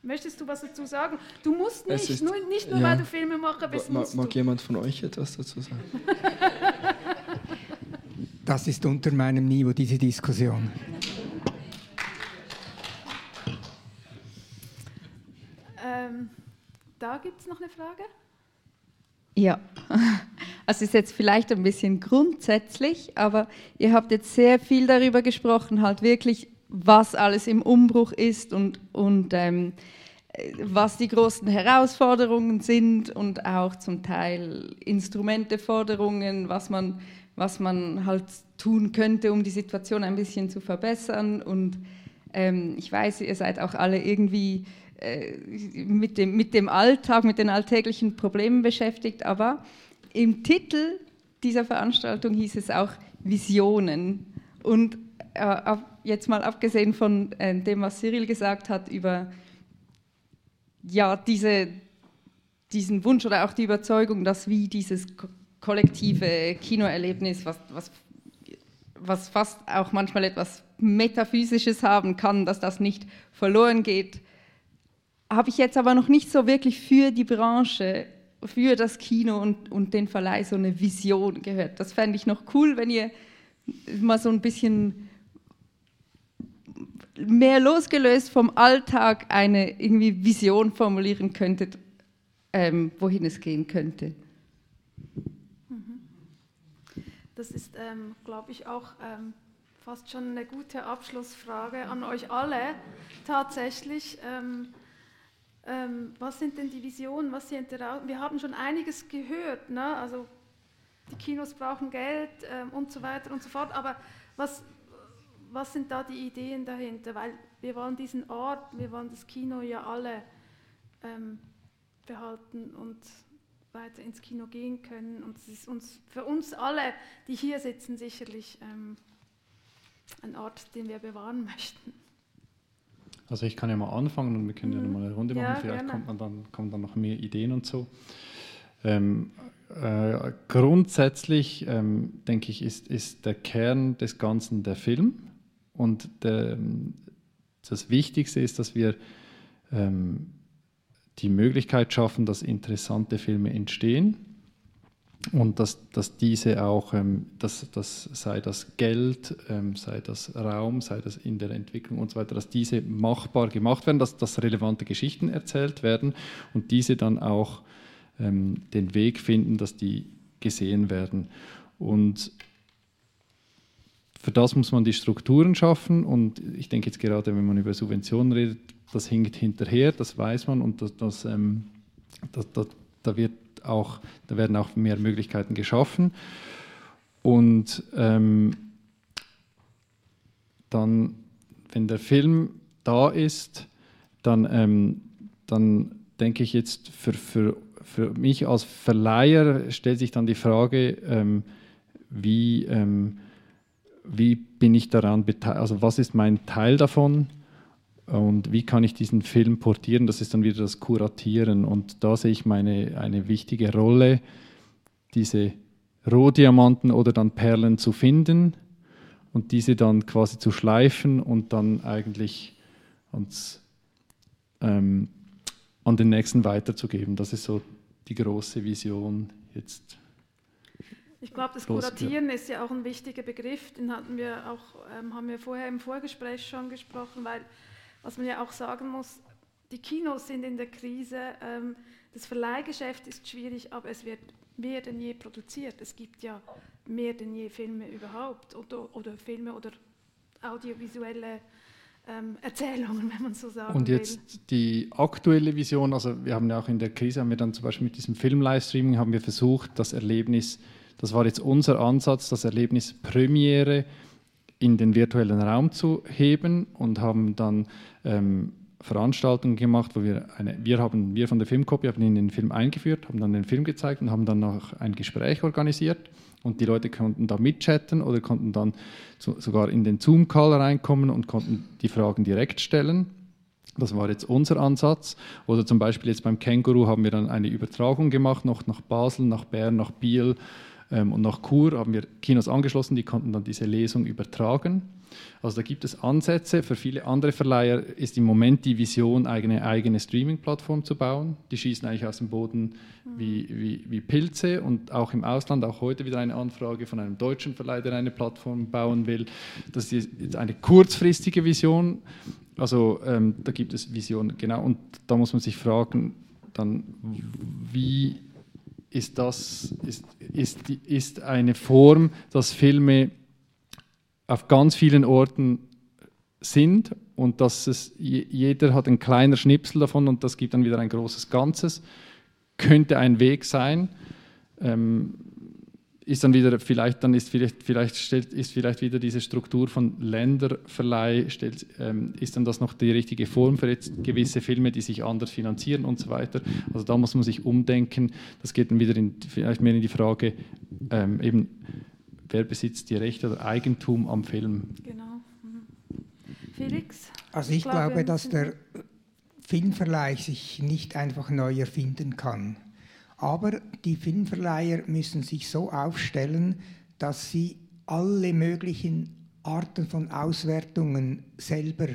Möchtest du was dazu sagen? Du musst nicht, ist, nur, nicht nur, ja, weil du Filmemacher bist. Mag, mag jemand von euch etwas dazu sagen? [laughs] [laughs] Das ist unter meinem Niveau, diese Diskussion. Da gibt es noch eine Frage? Ja, [laughs] also ist jetzt vielleicht ein bisschen grundsätzlich, aber ihr habt jetzt sehr viel darüber gesprochen, halt wirklich, was alles im Umbruch ist und, und ähm, was die großen Herausforderungen sind und auch zum Teil Instrumenteforderungen, was man, was man halt tun könnte, um die Situation ein bisschen zu verbessern. Und ähm, ich weiß, ihr seid auch alle irgendwie äh, mit, dem, mit dem Alltag, mit den alltäglichen Problemen beschäftigt, aber im Titel dieser Veranstaltung hieß es auch Visionen. Und äh, jetzt mal abgesehen von äh, dem, was Cyril gesagt hat über ja, diese, diesen Wunsch oder auch die Überzeugung, dass wie dieses kollektive Kinoerlebnis, was, was, was fast auch manchmal etwas Metaphysisches haben kann, dass das nicht verloren geht, habe ich jetzt aber noch nicht so wirklich für die Branche, für das Kino und, und den Verleih so eine Vision gehört. Das fände ich noch cool, wenn ihr mal so ein bisschen mehr losgelöst vom Alltag eine irgendwie Vision formulieren könntet, ähm, wohin es gehen könnte. Mhm. Das ist, ähm, glaube ich, auch ähm, fast schon eine gute Abschlussfrage an euch alle. Tatsächlich, ähm, ähm, was sind denn die Visionen? Was sind Wir haben schon einiges gehört, ne? also die Kinos brauchen Geld ähm, und so weiter und so fort, aber was, was sind da die Ideen dahinter? Weil wir wollen diesen Ort, wir wollen das Kino ja alle ähm, behalten und weiter ins Kino gehen können. Und es ist uns, für uns alle, die hier sitzen, sicherlich ähm, ein Ort, den wir bewahren [laughs] möchten. Also ich kann ja mal anfangen und wir können ja noch mal eine Runde machen. Ja, Vielleicht kommt man dann, kommen dann noch mehr Ideen und so. Ähm, äh, grundsätzlich ähm, denke ich, ist, ist der Kern des Ganzen der Film. Und der, das Wichtigste ist, dass wir ähm, die Möglichkeit schaffen, dass interessante Filme entstehen und dass, dass diese auch, ähm, dass, dass sei das Geld, ähm, sei das Raum, sei das in der Entwicklung und so weiter, dass diese machbar gemacht werden, dass, dass relevante Geschichten erzählt werden und diese dann auch ähm, den Weg finden, dass die gesehen werden. Und für das muss man die Strukturen schaffen und ich denke jetzt gerade, wenn man über Subventionen redet, das hinkt hinterher, das weiß man und das, das, ähm, das, das, da, wird auch, da werden auch mehr Möglichkeiten geschaffen. Und ähm, dann, wenn der Film da ist, dann, ähm, dann denke ich jetzt für, für, für mich als Verleiher stellt sich dann die Frage, ähm, wie ähm, wie bin ich daran beteiligt, also was ist mein Teil davon und wie kann ich diesen Film portieren, das ist dann wieder das Kuratieren? Und da sehe ich meine, eine wichtige Rolle, diese Rohdiamanten oder dann Perlen zu finden und diese dann quasi zu schleifen und dann eigentlich uns, ähm, an den nächsten weiterzugeben. Das ist so die große Vision jetzt. Ich glaube, das Kuratieren ist ja auch ein wichtiger Begriff, den hatten wir auch, ähm, haben wir vorher im Vorgespräch schon gesprochen, weil was man ja auch sagen muss, die Kinos sind in der Krise, ähm, das Verleihgeschäft ist schwierig, aber es wird mehr denn je produziert. Es gibt ja mehr denn je Filme überhaupt oder, oder Filme oder audiovisuelle ähm, Erzählungen, [laughs] wenn man so sagen Und jetzt will. die aktuelle Vision, also wir haben ja auch in der Krise, haben wir dann zum Beispiel mit diesem Film-Livestreaming, haben wir versucht, das Erlebnis das war jetzt unser Ansatz, das Erlebnis Premiere in den virtuellen Raum zu heben und haben dann ähm, Veranstaltungen gemacht, wo wir eine, wir haben, wir von der Filmkopie haben in den Film eingeführt, haben dann den Film gezeigt und haben dann noch ein Gespräch organisiert und die Leute konnten da mitchatten oder konnten dann zu, sogar in den Zoom-Call reinkommen und konnten die Fragen direkt stellen. Das war jetzt unser Ansatz. Oder zum Beispiel jetzt beim Känguru haben wir dann eine Übertragung gemacht, noch nach Basel, nach Bern, nach Biel, und nach Chur haben wir Kinos angeschlossen, die konnten dann diese Lesung übertragen. Also da gibt es Ansätze. Für viele andere Verleiher ist im Moment die Vision, eine eigene Streaming-Plattform zu bauen. Die schießen eigentlich aus dem Boden wie, wie, wie, Pilze und auch im Ausland, auch heute wieder eine Anfrage von einem deutschen Verleiher, der eine Plattform bauen will. Das ist jetzt eine kurzfristige Vision. Also ähm, da gibt es Visionen, genau. Und da muss man sich fragen, dann, wie ist das ist, ist, ist eine Form, dass Filme auf ganz vielen Orten sind und dass es jeder hat einen kleinen Schnipsel davon und das gibt dann wieder ein großes Ganzes. Könnte ein Weg sein. Ähm, ist dann wieder vielleicht dann ist vielleicht vielleicht stellt, ist vielleicht wieder diese Struktur von Länderverleih stellt, ähm, ist dann das noch die richtige Form für jetzt gewisse Filme, die sich anders finanzieren und so weiter. Also da muss man sich umdenken. Das geht dann wieder in, vielleicht mehr in die Frage ähm, eben wer besitzt die Rechte oder Eigentum am Film. Genau. Mhm. Felix. Also ich glaube, glaube dass der Filmverleih sich nicht einfach neu erfinden kann. Aber die Filmverleiher müssen sich so aufstellen, dass sie alle möglichen Arten von Auswertungen selber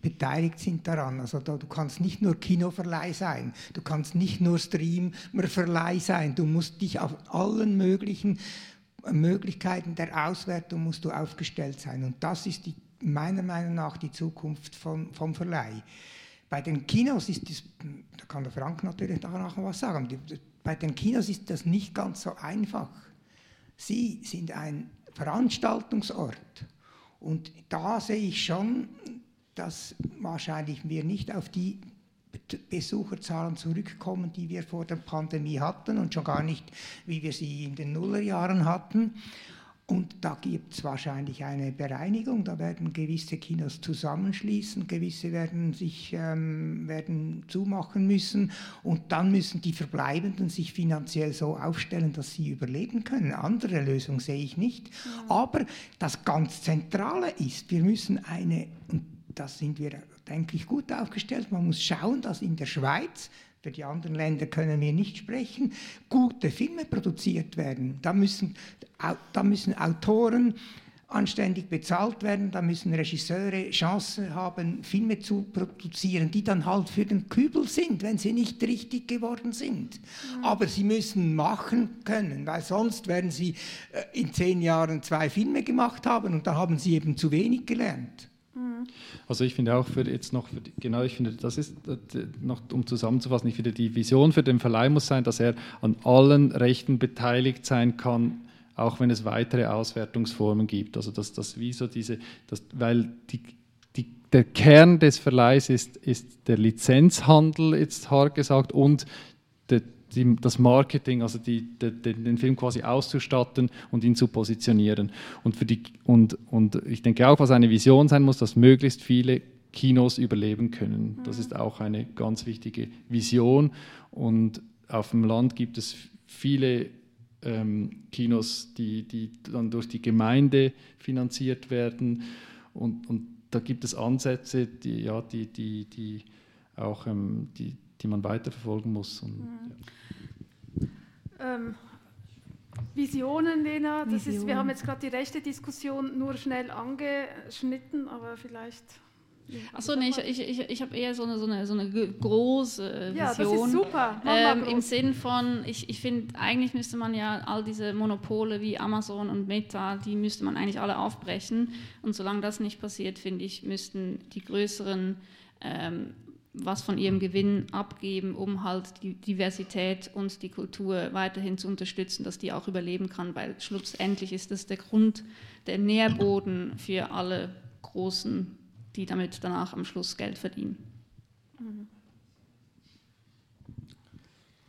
beteiligt sind daran. Also da, du kannst nicht nur Kinoverleih sein, du kannst nicht nur Streamerverleih sein, du musst dich auf allen möglichen Möglichkeiten der Auswertung musst du aufgestellt sein. Und das ist die, meiner Meinung nach die Zukunft von, vom Verleih. Bei den Kinos ist das, da kann der Frank natürlich nachher was sagen, bei den Kinos ist das nicht ganz so einfach. Sie sind ein Veranstaltungsort. Und da sehe ich schon, dass wahrscheinlich wir nicht auf die Besucherzahlen zurückkommen, die wir vor der Pandemie hatten und schon gar nicht, wie wir sie in den Nullerjahren hatten. Und da gibt es wahrscheinlich eine Bereinigung, da werden gewisse Kinos zusammenschließen, gewisse werden sich ähm, werden zumachen müssen und dann müssen die Verbleibenden sich finanziell so aufstellen, dass sie überleben können. Andere Lösung sehe ich nicht. Ja. Aber das ganz Zentrale ist, wir müssen eine, und da sind wir, denke ich, gut aufgestellt, man muss schauen, dass in der Schweiz für die anderen Länder können wir nicht sprechen, gute Filme produziert werden. Da müssen, da müssen Autoren anständig bezahlt werden, da müssen Regisseure Chance haben, Filme zu produzieren, die dann halt für den Kübel sind, wenn sie nicht richtig geworden sind. Mhm. Aber sie müssen machen können, weil sonst werden sie äh, in zehn Jahren zwei Filme gemacht haben und da haben sie eben zu wenig gelernt. Mhm. Also ich finde auch für jetzt noch, für, genau, ich finde, das ist noch, um zusammenzufassen, ich finde, die Vision für den Verleih muss sein, dass er an allen Rechten beteiligt sein kann, auch wenn es weitere Auswertungsformen gibt. Also dass das wie so diese, das, weil die, die, der Kern des Verleihs ist, ist der Lizenzhandel, jetzt hart gesagt, und die, das Marketing, also die, de, den Film quasi auszustatten und ihn zu positionieren. Und, für die, und, und ich denke auch, was eine Vision sein muss, dass möglichst viele Kinos überleben können. Das ist auch eine ganz wichtige Vision. Und auf dem Land gibt es viele ähm, Kinos, die, die dann durch die Gemeinde finanziert werden. Und, und da gibt es Ansätze, die, ja, die, die, die auch ähm, die, die man weiterverfolgen muss. Und, mhm. ja. ähm, Visionen, Lena, das Vision. ist, wir haben jetzt gerade die rechte Diskussion nur schnell angeschnitten, aber vielleicht. Achso, nee, ich, ich, ich, ich habe eher so eine, so, eine, so eine große Vision. Ja, das ist super. Ähm, Im Sinn von, ich, ich finde, eigentlich müsste man ja all diese Monopole wie Amazon und Meta, die müsste man eigentlich alle aufbrechen. Und solange das nicht passiert, finde ich, müssten die größeren ähm, was von ihrem Gewinn abgeben, um halt die Diversität und die Kultur weiterhin zu unterstützen, dass die auch überleben kann, weil schlussendlich ist das der Grund, der Nährboden für alle Großen, die damit danach am Schluss Geld verdienen.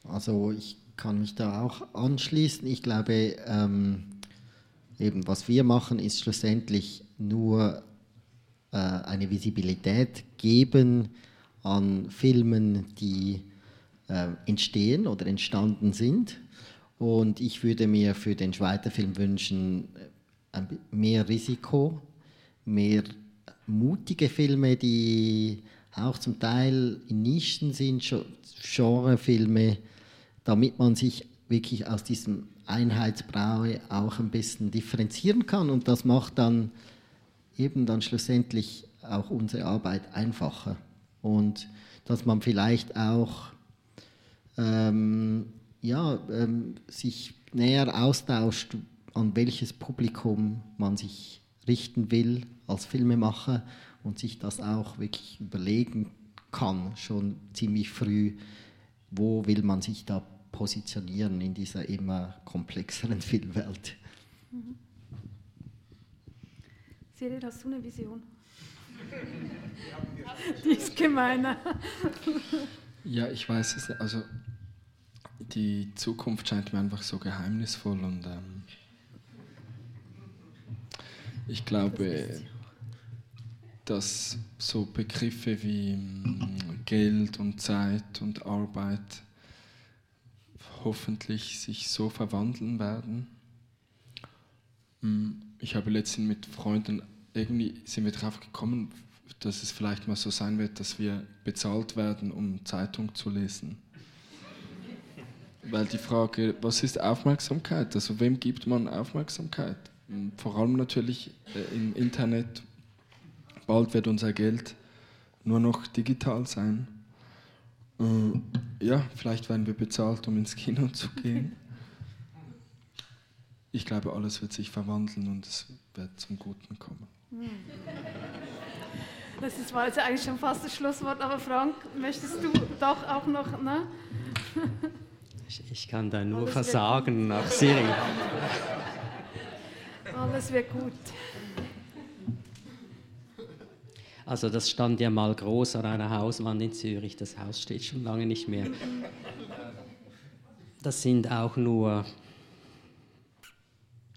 Also ich kann mich da auch anschließen. Ich glaube, ähm, eben was wir machen, ist schlussendlich nur äh, eine Visibilität geben, an Filmen, die äh, entstehen oder entstanden sind. Und ich würde mir für den Schweizer Film wünschen, äh, mehr Risiko, mehr mutige Filme, die auch zum Teil in Nischen sind, Genrefilme, damit man sich wirklich aus diesem Einheitsbrauer auch ein bisschen differenzieren kann. Und das macht dann eben dann schlussendlich auch unsere Arbeit einfacher und dass man vielleicht auch ähm, ja, ähm, sich näher austauscht, an welches Publikum man sich richten will als Filmemacher und sich das auch wirklich überlegen kann, schon ziemlich früh, wo will man sich da positionieren in dieser immer komplexeren [laughs] Filmwelt. Mhm. Cyril, hast du eine Vision? Die ist gemeiner. Ja, ich weiß es. Also die Zukunft scheint mir einfach so geheimnisvoll und ähm, ich glaube, dass so Begriffe wie ähm, Geld und Zeit und Arbeit hoffentlich sich so verwandeln werden. Hm, ich habe letztens mit Freunden irgendwie sind wir darauf gekommen, dass es vielleicht mal so sein wird, dass wir bezahlt werden, um Zeitung zu lesen. Weil die Frage, was ist Aufmerksamkeit? Also wem gibt man Aufmerksamkeit? vor allem natürlich äh, im Internet. Bald wird unser Geld nur noch digital sein. Äh, ja, vielleicht werden wir bezahlt, um ins Kino zu gehen. Ich glaube, alles wird sich verwandeln und es wird zum Guten kommen. Hm. Das ist, war jetzt eigentlich schon fast das Schlusswort, aber Frank, möchtest du doch auch noch, ne? Ich, ich kann da nur Alles versagen nach Syrien. Alles wird gut. Also das stand ja mal groß an einer Hauswand in Zürich. Das Haus steht schon lange nicht mehr. Das sind auch nur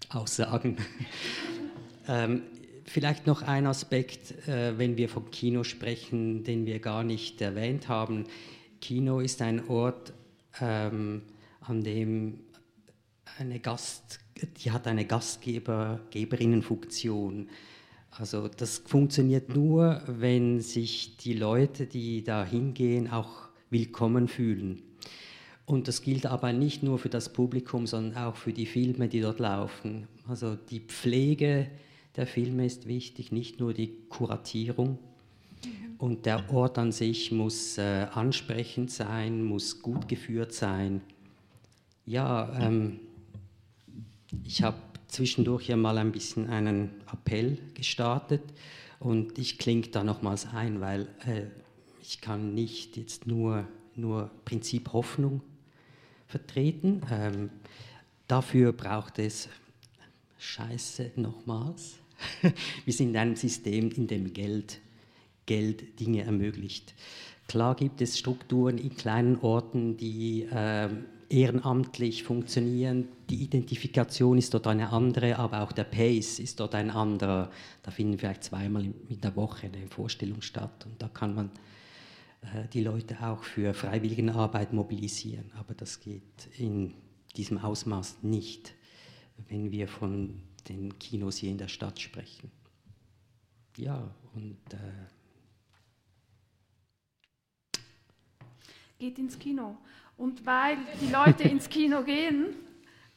Aussagen. ähm, vielleicht noch ein Aspekt, äh, wenn wir von Kino sprechen, den wir gar nicht erwähnt haben. Kino ist ein Ort, ähm, an dem eine Gast, die hat eine Gastgeberinnenfunktion. Also das funktioniert nur, wenn sich die Leute, die da hingehen, auch willkommen fühlen. Und das gilt aber nicht nur für das Publikum, sondern auch für die Filme, die dort laufen. Also die Pflege der Filme ist wichtig, nicht nur die Kuratierung. Und der Ort an sich muss äh, ansprechend sein, muss gut geführt sein. Ja, ähm, ich habe zwischendurch ja mal ein bisschen einen Appell gestartet und ich klinge da nochmals ein, weil äh, ich kann nicht jetzt nur, nur Prinzip Hoffnung vertreten. Ähm, dafür braucht es Scheiße nochmals. [laughs] Wir sind in einem System, in dem Geld Geld Dinge ermöglicht. Klar gibt es Strukturen in kleinen Orten, die äh, ehrenamtlich funktionieren. Die Identifikation ist dort eine andere, aber auch der Pace ist dort ein anderer. Da finden vielleicht zweimal in der Woche eine Vorstellung statt und da kann man äh, die Leute auch für Freiwilligenarbeit mobilisieren. Aber das geht in diesem Ausmaß nicht, wenn wir von den Kinos hier in der Stadt sprechen. Ja, und äh, geht ins Kino. Und weil die Leute ins Kino gehen,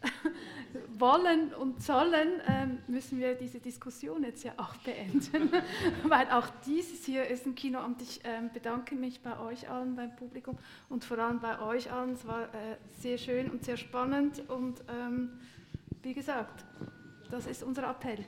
[laughs] wollen und sollen, ähm, müssen wir diese Diskussion jetzt ja auch beenden, [laughs] weil auch dieses hier ist ein Kino und ich ähm, bedanke mich bei euch allen, beim Publikum und vor allem bei euch allen. Es war äh, sehr schön und sehr spannend und ähm, wie gesagt, das ist unser Appell.